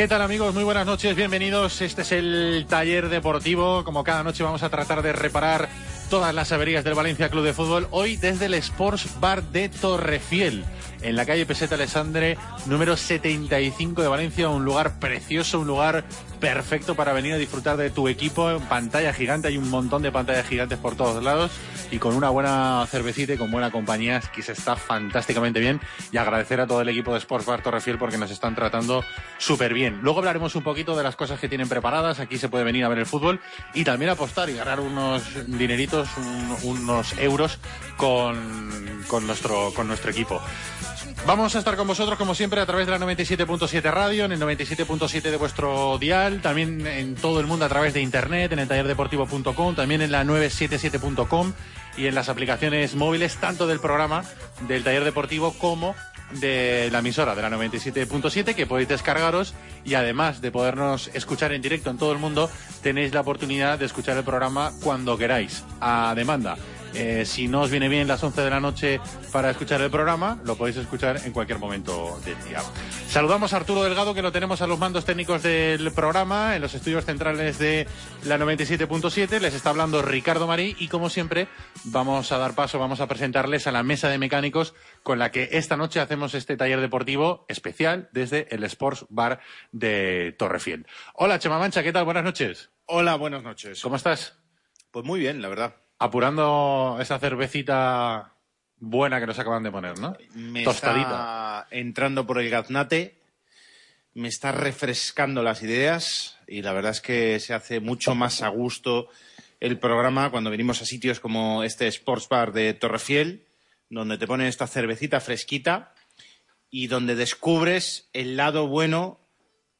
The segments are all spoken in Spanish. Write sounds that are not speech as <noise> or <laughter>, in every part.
¿Qué tal amigos? Muy buenas noches, bienvenidos. Este es el taller deportivo. Como cada noche vamos a tratar de reparar todas las averías del Valencia Club de Fútbol. Hoy desde el Sports Bar de Torrefiel, en la calle Peseta Alessandre, número 75 de Valencia. Un lugar precioso, un lugar perfecto para venir a disfrutar de tu equipo. Pantalla gigante, hay un montón de pantallas gigantes por todos lados. Y con una buena cervecita y con buena compañía, que se está fantásticamente bien. Y agradecer a todo el equipo de Sports Bar Torrefiel porque nos están tratando súper bien. Luego hablaremos un poquito de las cosas que tienen preparadas. Aquí se puede venir a ver el fútbol y también apostar y ganar unos dineritos, un, unos euros con, con, nuestro, con nuestro equipo. Vamos a estar con vosotros, como siempre, a través de la 97.7 radio, en el 97.7 de vuestro dial, también en todo el mundo a través de internet, en el tallerdeportivo.com, también en la 977.com y en las aplicaciones móviles, tanto del programa del taller deportivo como de la emisora de la 97.7 que podéis descargaros y además de podernos escuchar en directo en todo el mundo, tenéis la oportunidad de escuchar el programa cuando queráis, a demanda. Eh, si no os viene bien las 11 de la noche para escuchar el programa, lo podéis escuchar en cualquier momento del día. Saludamos a Arturo Delgado, que lo tenemos a los mandos técnicos del programa, en los estudios centrales de la 97.7. Les está hablando Ricardo Marí y, como siempre, vamos a dar paso, vamos a presentarles a la mesa de mecánicos con la que esta noche hacemos este taller deportivo especial desde el Sports Bar de Torrefiel. Hola, Chema Mancha, ¿qué tal? Buenas noches. Hola, buenas noches. ¿Cómo estás? Pues muy bien, la verdad. Apurando esa cervecita buena que nos acaban de poner, ¿no? Me Tostadita. está entrando por el gaznate, me está refrescando las ideas y la verdad es que se hace mucho más a gusto el programa cuando venimos a sitios como este Sports Bar de Torrefiel, donde te ponen esta cervecita fresquita y donde descubres el lado bueno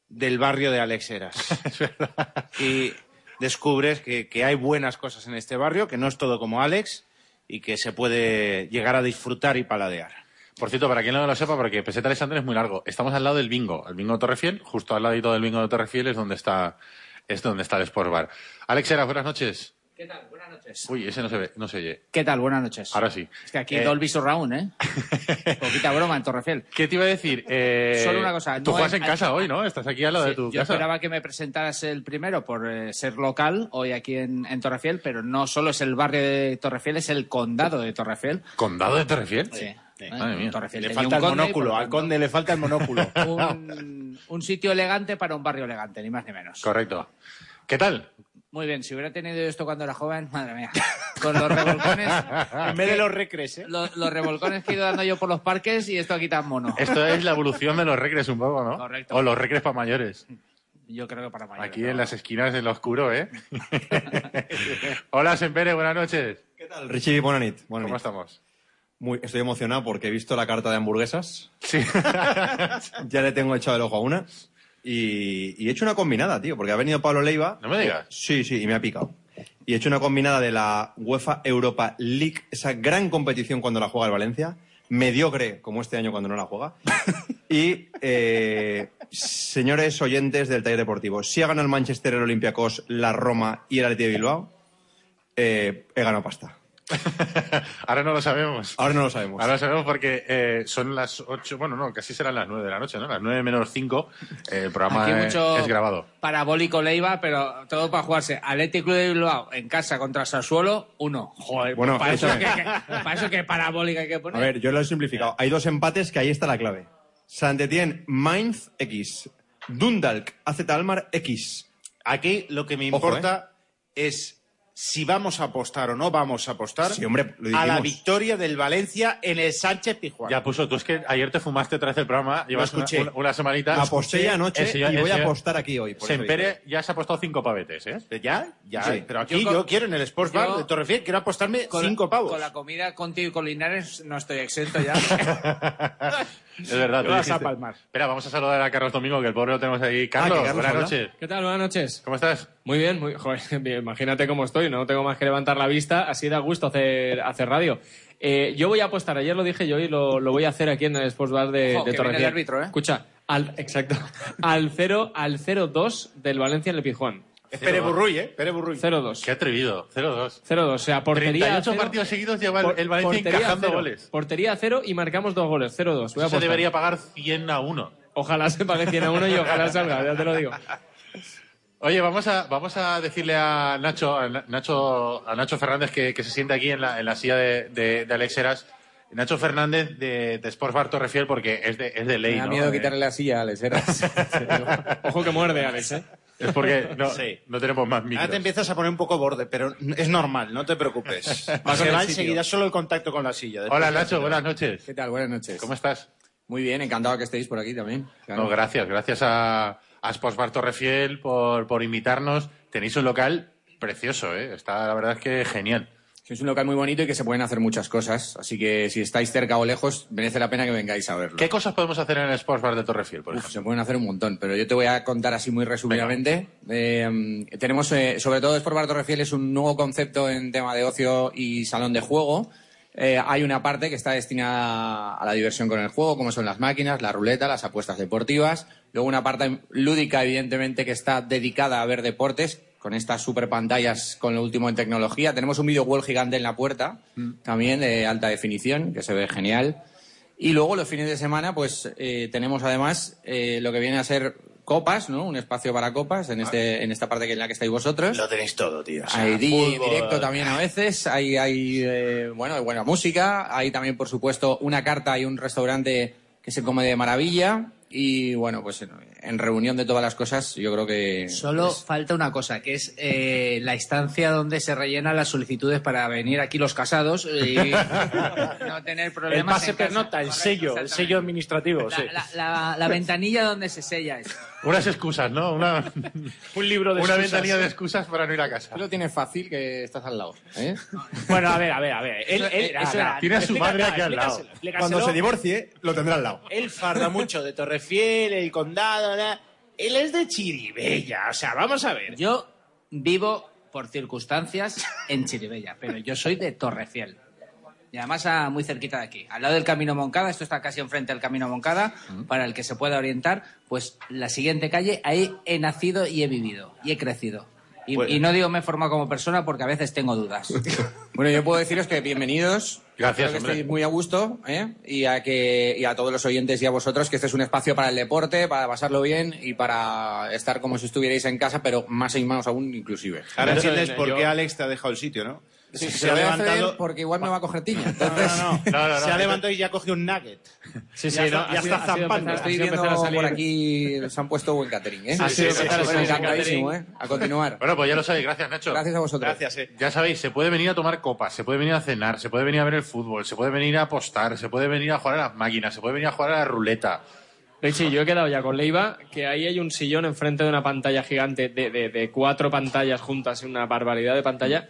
del barrio de Alexeras. <laughs> Es verdad. y descubres que, que hay buenas cosas en este barrio, que no es todo como Alex y que se puede llegar a disfrutar y paladear. Por cierto, para quien no lo sepa, porque Peseta Alessandra es muy largo, estamos al lado del bingo, el bingo de Torrefiel, justo al ladito del bingo de Torrefiel es donde está, es donde está el Sport Bar. Alex Era, buenas noches. ¿Qué tal? Buenas noches. Uy, ese no se ve, no se oye. ¿Qué tal? Buenas noches. Ahora sí. Es que aquí Eh, Dolby Surround, ¿eh? <laughs> Poquita broma en Torrefiel. ¿Qué te iba a decir? Eh, Solo una cosa, Tú no juegas en casa hoy, ¿no? Estás aquí al lado de tu yo casa. esperaba que me presentaras el primero por eh, ser local hoy aquí en, en Torrefiel, pero no solo es el barrio de Torrefiel, es el condado de Torrefiel. ¿Condado de Torrefiel? Sí. Madre mía. Torrefiel Le falta el monóculo, al conde le falta el monóculo. <laughs> Un, un sitio elegante para un barrio elegante, ni más ni menos. Correcto. ¿Qué tal? Muy bien, si hubiera tenido esto cuando era joven, madre mía. Con los revolcones, <laughs> en vez de los recres, ¿eh? los, los revolcones que he ido dando yo por los parques y esto aquí tan mono. Esto es la evolución de los recres un poco, ¿no? Correcto. O los recres para mayores. Yo creo que para mayores. Aquí ¿no? en las esquinas del oscuro, ¿eh? <laughs> Hola, Sempere, buenas noches. ¿Qué tal? Richie, buena nit. Buena ¿Cómo nit. estamos? Muy, estoy emocionado porque he visto la carta de hamburguesas. Sí. <laughs> Ya le tengo echado el ojo a una. Y, y he hecho una combinada, tío, porque ha venido Pablo Leiva. No me digas. Sí, sí, y me ha picado. y he hecho una combinada de la UEFA Europa League, esa gran competición cuando la juega el Valencia, mediocre como este año cuando no la juega. <laughs> Y, eh, señores oyentes del taller deportivo, si ha ganado el Manchester, el Olympiacos, la Roma y el Athletic de Bilbao, eh, he ganado pasta. <laughs> Ahora no lo sabemos. Ahora no lo sabemos. Ahora lo sabemos porque eh, son las 8, bueno, no, casi serán las 9 de la noche, ¿no? Las 9 menos 5, eh, el programa Aquí es- mucho es grabado. parabólico Leiva, pero todo para jugarse. Atlético Club de Bilbao en casa contra Sassuolo, uno. Joder, Bueno, para, eso que, que- para eso que parabólica hay que A poner. ver, yo lo he simplificado. Hay dos empates que ahí está la clave. Saint-Étienne, Mainz, X. Dundalk, AZ Almar, X. Aquí lo que me Ojo, importa es si vamos a apostar o no vamos a apostar Sí, hombre, lo a la victoria del Valencia en el Sánchez Pizjuán. Ya puso, tú es que ayer te fumaste otra vez el programa, llevas una, escuché. una- una semanita. Aposté ya anoche y voy a apostar aquí hoy. por Sempere ya se ha apostado cinco pavetes, ¿eh? ¿Ya? Ya, Sí. pero aquí Yo quiero en el Sports Bar de Torrefiel, quiero apostarme con, cinco pavos. con la comida contigo y con Linares no estoy exento ya. <laughs> Es verdad, tú Vas a palmar. Espera, vamos a saludar a Carlos Domingo, que el pobre lo tenemos ahí. Carlos, que Carlos buenas habla. noches. ¿Qué tal? Buenas noches. ¿Cómo estás? Muy bien, muy, joder, <laughs> bien, imagínate cómo estoy, no tengo más que levantar la vista, así da gusto hacer, hacer radio. Eh, yo voy a apostar, ayer lo dije yo y lo, lo voy a hacer aquí en el Sports Bar de, Ojo, de que el árbitro, ¿eh? Escucha, al, <laughs> exacto, al 0 al 0-2 del Valencia en el Pizjuán. Es Pere Burruy, ¿eh? Pere Burruy. 0-2. Qué atrevido, 0-2. 0-2, o sea, portería 38 cero, partidos seguidos lleva el- por- el Valencia portería encajando cero, goles. Portería 0 y marcamos dos goles, 0-2. Voy a Eso se debería pagar 100 a 1. Ojalá se pague 100 a 1 y ojalá salga, ya te lo digo. Oye, vamos a, vamos a decirle a Nacho, a Na- Nacho, a Nacho Fernández que, que se siente aquí en la, en la silla de, de, de Alex Heras. Nacho Fernández de, de Sports Bar Torrefiel porque es de, es de ley, Me da ¿no? miedo Eh, quitarle la silla a Alex Heras. <laughs> Ojo que muerde, Alex, ¿eh? Es porque no, Sí. no tenemos más Ahora micros. te empiezas a poner un poco borde, pero es normal, no te preocupes. <laughs> Se va enseguida solo el contacto con la silla. Hola Nacho, buenas noches. ¿Qué tal? Buenas noches. ¿Cómo estás? Muy bien, encantado que estéis por aquí también. Claro. No, gracias, gracias a, a Sports Bar Torrefiel por, por invitarnos. Tenéis un local precioso, ¿eh? Está, la verdad es que genial. Es un local muy bonito y que se pueden hacer muchas cosas. Así que si estáis cerca o lejos, merece la pena que vengáis a verlo. ¿Qué cosas podemos hacer en el Sports Bar de Torrefiel, por Uf, ejemplo? se pueden hacer un montón, pero yo te voy a contar así muy resumidamente. Eh, tenemos, eh, sobre todo, Sport Bar Torrefiel es un nuevo concepto en tema de ocio y salón de juego. Eh, hay una parte que está destinada a la diversión con el juego, como son las máquinas, la ruleta, las apuestas deportivas. Luego una parte lúdica, evidentemente, que está dedicada a ver deportes, con estas super pantallas con lo último en tecnología. Tenemos un video wall gigante en la puerta, también de alta definición, que se ve genial. Y luego los fines de semana, pues eh, tenemos además eh, lo que viene a ser copas, ¿no? Un espacio para copas en, este, en esta parte que en la que estáis vosotros. Lo tenéis todo, tío. O sea, Hay DJ fútbol. directo también a veces, hay, hay eh, bueno, hay buena música, hay también, por supuesto, una carta y un restaurante que se come de maravilla. Y bueno, pues en, reunión de todas las cosas, yo creo que. Solo falta una cosa, que es eh, la instancia donde se rellenan las solicitudes para venir aquí los casados y <laughs> no tener El problemas. pase en casa. pernota, el Correcto, sello, el sello administrativo, La, sí. la- la- la ventanilla donde se sella eso. Unas excusas, ¿no? Una, <laughs> Un libro de una excusas. ventanilla de excusas para no ir a casa. Tú lo tienes fácil que estás al lado. ¿eh? Bueno, a ver, a ver, a ver. Él, Eso- él- eso era- Tiene a su explica- madre aquí al lado. Cuando se divorcie, lo tendrá al lado. Él farda mucho de Torrefiel, el condado. Él es de Chiribella. O sea, vamos a ver. Yo vivo por circunstancias en Chiribella, pero yo soy de Torrefiel. Y además ah, muy cerquita de aquí, al lado del Camino Moncada, esto está casi enfrente del Camino Moncada, para el que se pueda orientar, pues la siguiente calle, ahí he nacido y he vivido, y he crecido. Y, Bueno. y no digo me he formado como persona porque a veces tengo dudas. <laughs> Bueno, yo puedo deciros que bienvenidos. Gracias, Espero que hombre. estéis muy a gusto, ¿eh? Y a, que, y a todos los oyentes y a vosotros, que este es un espacio para el deporte, para pasarlo bien y para estar como si estuvierais en casa, pero más y más aún inclusive. Ahora entiendes por yo- qué Alex te ha dejado el sitio, ¿no? Sí, se, se ha lo voy a ceder levantado. porque igual me va a coger tiña. No, Entonces, no, no. No, no, no. Se ha levantado y ya ha cogido un nugget. Sí, sí, Ya está- no, ya está ha sido zampando. estoy viendo a salir- por aquí, se han puesto buen catering, ¿eh? Sí, sí, encantadísimo. ¿eh? A continuar. Bueno, pues ya lo sabéis. Gracias, Nacho. Gracias a vosotros. Gracias, eh. Ya sabéis, se puede venir a tomar copas, se puede venir a cenar, se puede venir a ver el fútbol, se puede venir a apostar, se puede venir a jugar a las máquinas, se puede venir a jugar a la ruleta. Richie, yo he quedado ya con Leiva, que ahí hay un sillón enfrente de una pantalla gigante de, de- de cuatro pantallas juntas, una barbaridad de pantalla.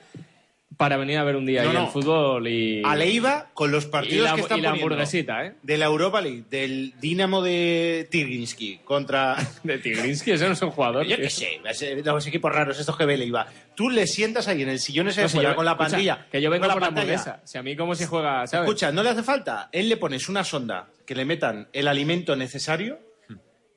Para venir a ver un día No, ahí no. el fútbol y... A Leiva con los partidos la, que están y la hamburguesita, ¿eh? De la Europa League, del Dinamo de Tirginsky contra... <laughs> De Tigrinsky, ese no es un jugador. Yo qué sé, ese- los equipos raros estos que ve Leiva. Tú le sientas ahí en el sillón ese No, si yo- con la escucha, pantalla. que yo vengo con la por la hamburguesa. Si a mí como si juega, ¿sabes? Escucha, no le hace falta. Él le pones una sonda que le metan el alimento necesario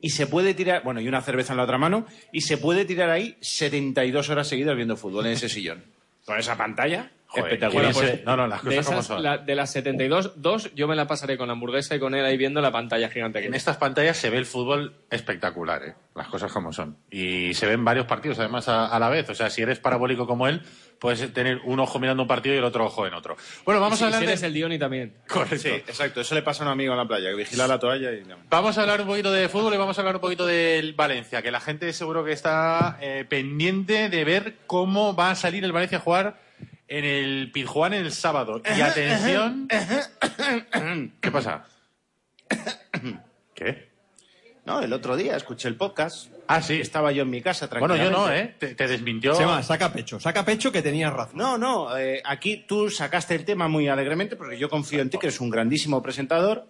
y se puede tirar, bueno, y una cerveza en la otra mano, y se puede tirar ahí 72 horas seguidas viendo fútbol en ese sillón. Con esa pantalla, Joder, espectacular. se- no, no, las de, cosas como esas, son. la- de las 72, dos yo me la pasaré con la hamburguesa y con él ahí viendo la pantalla gigante que En estas pantallas se ve el fútbol espectacular, ¿eh? las cosas como son. Y se ven varios partidos además a, a la vez. O sea, si eres parabólico como él, puedes tener un ojo mirando un partido y el otro ojo en otro. Bueno, vamos si, a hablar si de... el Dioni también. Correcto. Sí, exacto. Eso le pasa a un amigo en la playa, que vigila la toalla y... Vamos a hablar un poquito de fútbol y vamos a hablar un poquito del Valencia, que la gente seguro que está eh, pendiente de ver cómo va a salir el Valencia a jugar en el Pizjuán el sábado. Y atención... ¿Qué pasa? <coughs> ¿Qué? No, el otro día escuché el podcast. Ah, sí. Estaba yo en mi casa Bueno, yo no, ¿eh? Te, te desmintió... Chema, saca pecho. Saca pecho que tenías razón. No, no, eh, aquí tú sacaste el tema muy alegremente porque yo confío en ti, que eres un grandísimo presentador.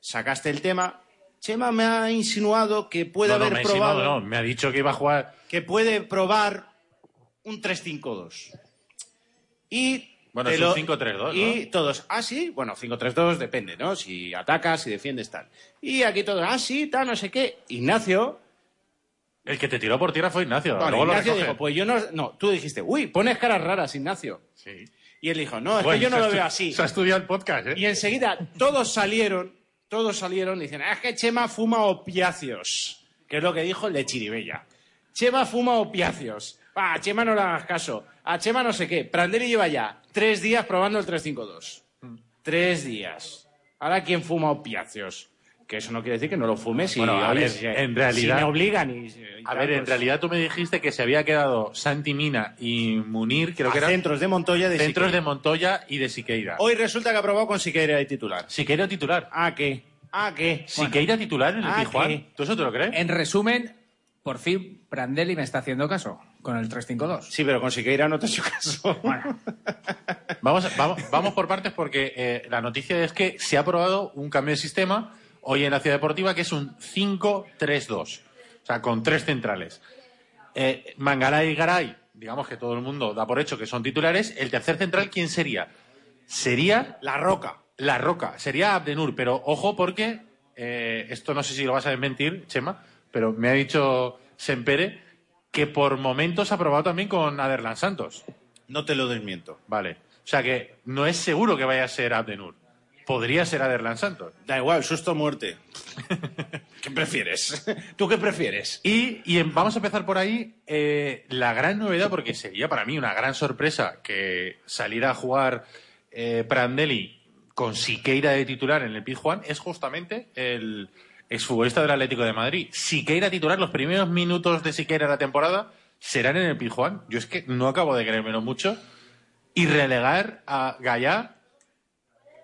Sacaste el tema. Chema me ha insinuado que puede No, no, haber me ha insinuado, probado, no, me ha dicho que iba a jugar... que puede probar un 3-5-2. Y Bueno, es un lo- 5-3-2, Y todos, ah, sí, bueno, 5-3-2 depende, ¿no? Si atacas, si defiendes, tal. Y aquí todos, ah, sí, tal, no sé qué. Ignacio, El que te tiró por tierra fue Ignacio. Luego Ignacio dijo, pues yo no, no, tú dijiste, uy, pones caras raras, Ignacio. Sí. Y él dijo, no, es Bueno, que yo no lo veo así. Se ha estudiado el podcast, ¿eh? Y enseguida todos salieron, todos salieron y dicen, "Ah, es que Chema fuma opiáceos, que es lo que dijo el de Chiribella. Chema fuma opiáceos. Ah, Chema no le hagas caso. A Chema no sé qué. Prandelli lleva ya tres días probando el 352. Tres días. Ahora, ¿quién fuma opiáceos? Que eso no quiere decir que no lo fumes y, Bueno, a oye, ver, si- en si realidad- me obligan y... y A ver, en pues, realidad tú me dijiste que se había quedado Santi Mina y Munir, creo a que eran centros de Montoya de centros de. Montoya y de Siqueira. Hoy resulta que ha probado con Siqueira de titular. Siqueira titular. Ah, ¿qué? Ah, ¿qué? Siqueira titular en el Ah. ¿qué? ¿Tú eso te lo crees? En resumen, por fin Prandelli me está haciendo caso con el 352. Sí, pero con Siqueira no te he hecho caso. <laughs> Vamos, vamos, vamos por partes porque eh, la noticia es que se ha aprobado un cambio de sistema hoy en la Ciudad Deportiva que es un 5-3-2. O sea, con tres centrales. Eh, Mangalay y Garay, digamos que todo el mundo da por hecho que son titulares. El tercer central, ¿quién sería? Sería La Roca. La Roca. Sería Abdenur, pero ojo porque eh, esto no sé si lo vas a desmentir, Chema, pero me ha dicho Sempere que por momentos ha probado también con Aderlan Santos. No te lo desmiento. Vale. O sea que no es seguro que vaya a ser Abdenur. Podría ser Aderlan Santos. Da igual, susto o muerte. <laughs> ¿Qué prefieres? <laughs> ¿Tú qué prefieres? Y, y en- vamos a empezar por ahí. eh, la gran novedad, porque sería para mí una gran sorpresa que saliera a jugar eh, Prandelli con Siqueira de titular en el Pizjuán, es justamente el exfutbolista del Atlético de Madrid. Siqueira titular, los primeros minutos de Siqueira de la temporada serán en el Pizjuán. Yo es que no acabo de creérmelo mucho. Y relegar a Gallá,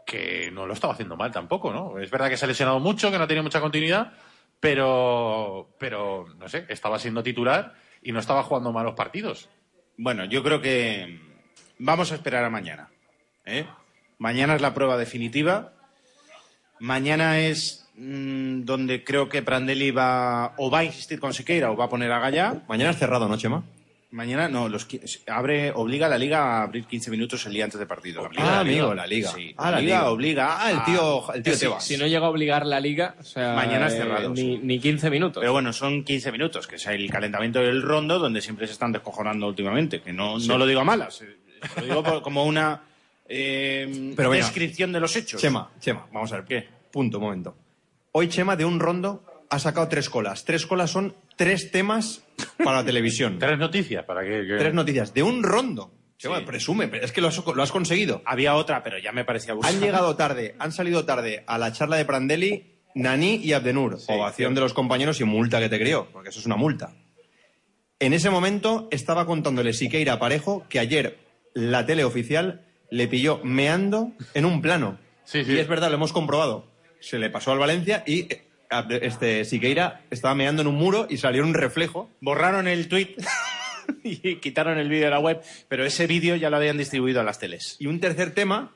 que no lo estaba haciendo mal tampoco, ¿no? Es verdad que se ha lesionado mucho, que no tenido mucha continuidad, pero, pero no sé, estaba siendo titular y no estaba jugando malos partidos. Bueno, yo creo que vamos a esperar a mañana. ¿eh? Mañana es la prueba definitiva. Mañana es mm, donde creo que Prandelli va o va a insistir con Siqueira o va a poner a Gallá. Mañana es cerrado, ¿no, Chema? Mañana no, los abre obliga a la liga a abrir 15 minutos el día antes de partido. Obliga Ah, a amigo, la liga. Sí, Ah, la liga, liga. obliga. Ah, el tío, el tío Sí, Tebas. Si no llega a obligar la liga, o sea, Mañana es eh, cerrado, ni, ni 15 minutos. Pero bueno, son 15 minutos, que es el calentamiento del rondo donde siempre se están descojonando últimamente. Que no, no lo digo a malas, eh, lo digo por- como una eh, Pero descripción de los hechos. Chema, Chema, vamos a ver. ¿Qué? Punto, momento. Hoy Chema de un rondo ha sacado tres colas. Tres colas son tres temas para la televisión. <laughs> Tres noticias para que- tres noticias. De un rondo. Chema, Sí. presume, pero es que lo has, lo has conseguido. Había otra, pero ya me parecía abusiva. Han llegado tarde, han salido tarde a la charla de Prandelli, Nani y Abdenur. Ovación de los compañeros y multa que te crió, porque eso es una multa. En ese momento estaba contándole Siqueira Parejo que ayer la tele oficial le pilló meando en un plano. Sí, sí. Y es verdad, lo hemos comprobado. Se le pasó al Valencia y eh, este, Siqueira estaba meando en un muro y salió un reflejo. Borraron el tuit. <laughs> y quitaron el vídeo de la web, pero ese vídeo ya lo habían distribuido a las teles. Y un tercer tema,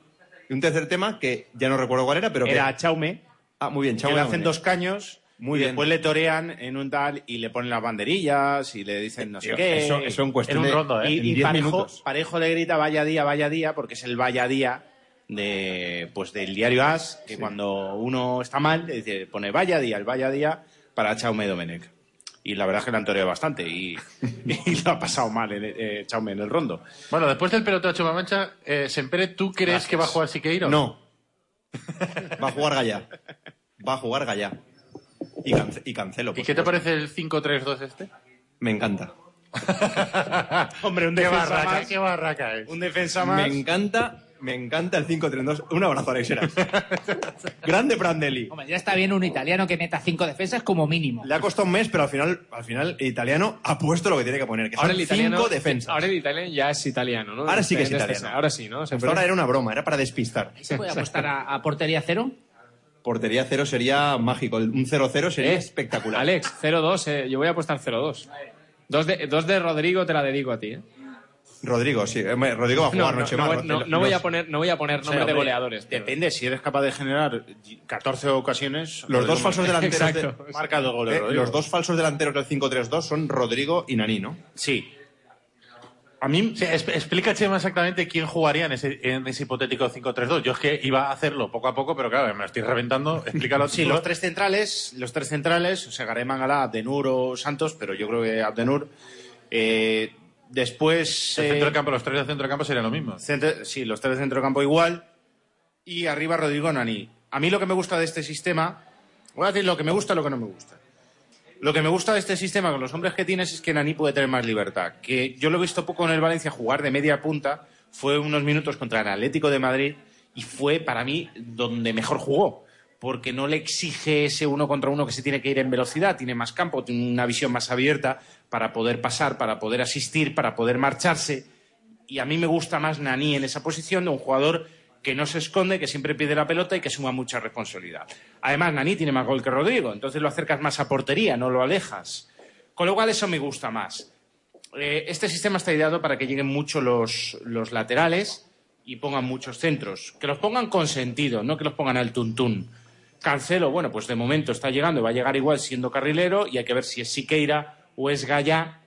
y un tercer tema que ya no recuerdo cuál era, pero que... Era Chaume, Ah, muy bien, que Chaume le hacen dos caños Muy y bien. después le torean en un tal y le ponen las banderillas y le dicen no sé Tío, qué. Eso, eso en cuestión en un rondo, ¿eh? Y, en y 10 Parejo, minutos. Parejo le grita vaya día, vaya día, porque es el vaya día de, pues, del diario As, que cuando uno está mal, le dice, pone vaya día, el vaya día para Chaume Domenech. Y la verdad es que le han toreado bastante y, <laughs> y lo ha pasado mal en, eh, Chaume en el rondo. Bueno, después del pelotazo Chuma Mancha, eh, Sempere, ¿tú crees Gracias. que va a jugar Siqueiro? No. Va a jugar Gallá. Va a jugar Gallá. Y, cance- y cancelo. ¿Y qué te parece el 5-3-2 este? Me encanta. <laughs> Hombre, un qué defensa barraca, más. qué barraca es. Un defensa Me más. encanta, me encanta el 5-3-2. Un abrazo, Alex Heras. <laughs> Grande Prandelli. Hombre, ya está bien un italiano que meta cinco defensas como mínimo. Le ha costado un mes, pero al final, al final el italiano ha puesto lo que tiene que poner, que Ahora son el italiano, cinco defensas. Ahora el italiano ya es italiano, ¿no? Ahora sí que es italiano. Ahora sí, ¿no? Hasta ahora era una broma, era para despistar. ¿Se puede apostar a, a portería cero? Portería cero sería mágico, un 0-0 sería Eh, espectacular. Alex, 0-2, eh, yo voy a apostar 0-2. Dos de, dos de Rodrigo te la dedico a ti, ¿eh? Rodrigo, sí. eh, Rodrigo va a No, jugar no, noche no, más. voy- no- no voy a poner, no voy a poner O sea, nombre de goleadores. pero- Depende, si eres capaz de generar 14 ocasiones. Los dos falsos delanteros de- Exacto. <laughs> Marca dos goles. Eh, Rodrigo. los dos falsos delanteros del 5-3-2 son Rodrigo y Nani, ¿no? Sí. A mí, sí, explica, Chema, exactamente quién jugaría en ese, en ese hipotético 5-3-2. Yo es que iba a hacerlo poco a poco, pero claro, me lo estoy reventando. Explícalo <laughs> Sí, tú. los tres centrales, los tres centrales, o sea, Garay Mangala, Abdenur o Santos, pero yo creo que Abdenur. Eh, después. El eh, centro del campo, los tres del centro del campo serían lo mismo. centro- sí, los tres de centro campo igual. Y arriba Rodrigo Nani. A mí lo que me gusta de este sistema. Voy a decir lo que me gusta y lo que no me gusta. Lo que me gusta de este sistema con los hombres que tienes es que Nani puede tener más libertad. Que yo lo he visto poco en el Valencia jugar de media punta. Fue unos minutos contra el Atlético de Madrid y fue para mí donde mejor jugó. Porque no le exige ese uno contra uno que se tiene que ir en velocidad, tiene más campo, tiene una visión más abierta para poder pasar, para poder asistir, para poder marcharse. Y a mí me gusta más Nani en esa posición de un jugador que no se esconde, que siempre pide la pelota y que suma mucha responsabilidad. Además, Nani tiene más gol que Rodrigo, entonces lo acercas más a portería, no lo alejas. Con lo cual eso me gusta más. Eh, este sistema está ideado para que lleguen mucho los, laterales y pongan muchos centros. Que los pongan con sentido, no que los pongan al tuntún. Cancelo, bueno, pues de momento está llegando y va a llegar igual siendo carrilero y hay que ver si es Siqueira o es Gallá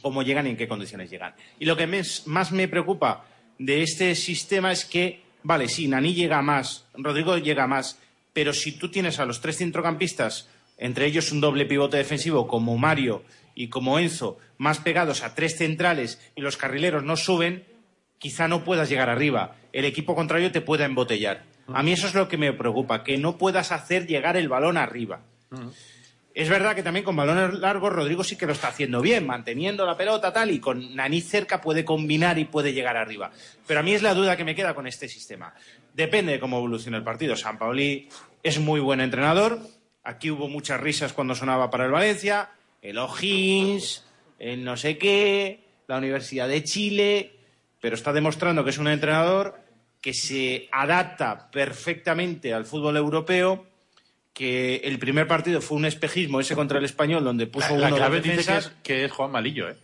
cómo llegan y en qué condiciones llegan. Y lo que me- más me preocupa de este sistema es que, vale, sí, Nani llega más, Rodrigo llega más, pero si tú tienes a los tres centrocampistas, entre ellos un doble pivote defensivo como Mario y como Enzo, más pegados a tres centrales y los carrileros no suben, quizá no puedas llegar arriba. El equipo contrario te pueda embotellar. A mí eso es lo que me preocupa, que no puedas hacer llegar el balón arriba. Es verdad que también con balones largos Rodrigo sí que lo está haciendo bien, manteniendo la pelota tal y con Nani cerca puede combinar y puede llegar arriba. Pero a mí es la duda que me queda con este sistema. Depende de cómo evolucione el partido. San Pauli es muy buen entrenador. Aquí hubo muchas risas cuando sonaba para el Valencia. El O'Higgins, el no sé qué, la Universidad de Chile. Pero está demostrando que es un entrenador que se adapta perfectamente al fútbol europeo que el primer partido fue un espejismo ese contra el español donde puso La, uno de clave dice que es, que es Juan Malillo, ¿eh?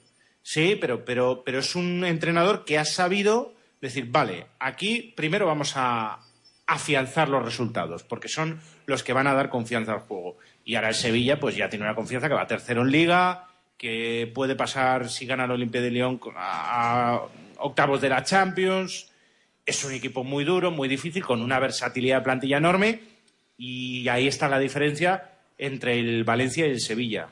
Sí, pero, pero, pero es un entrenador que ha sabido decir, vale, aquí primero vamos a afianzar los resultados, porque son los que van a dar confianza al juego. Y ahora el Sevilla, pues ya tiene una confianza que va tercero en liga, que puede pasar, si gana el Olimpia de León, a octavos de la Champions. Es un equipo muy duro, muy difícil, con una versatilidad de plantilla enorme. Y ahí está la diferencia entre el Valencia y el Sevilla.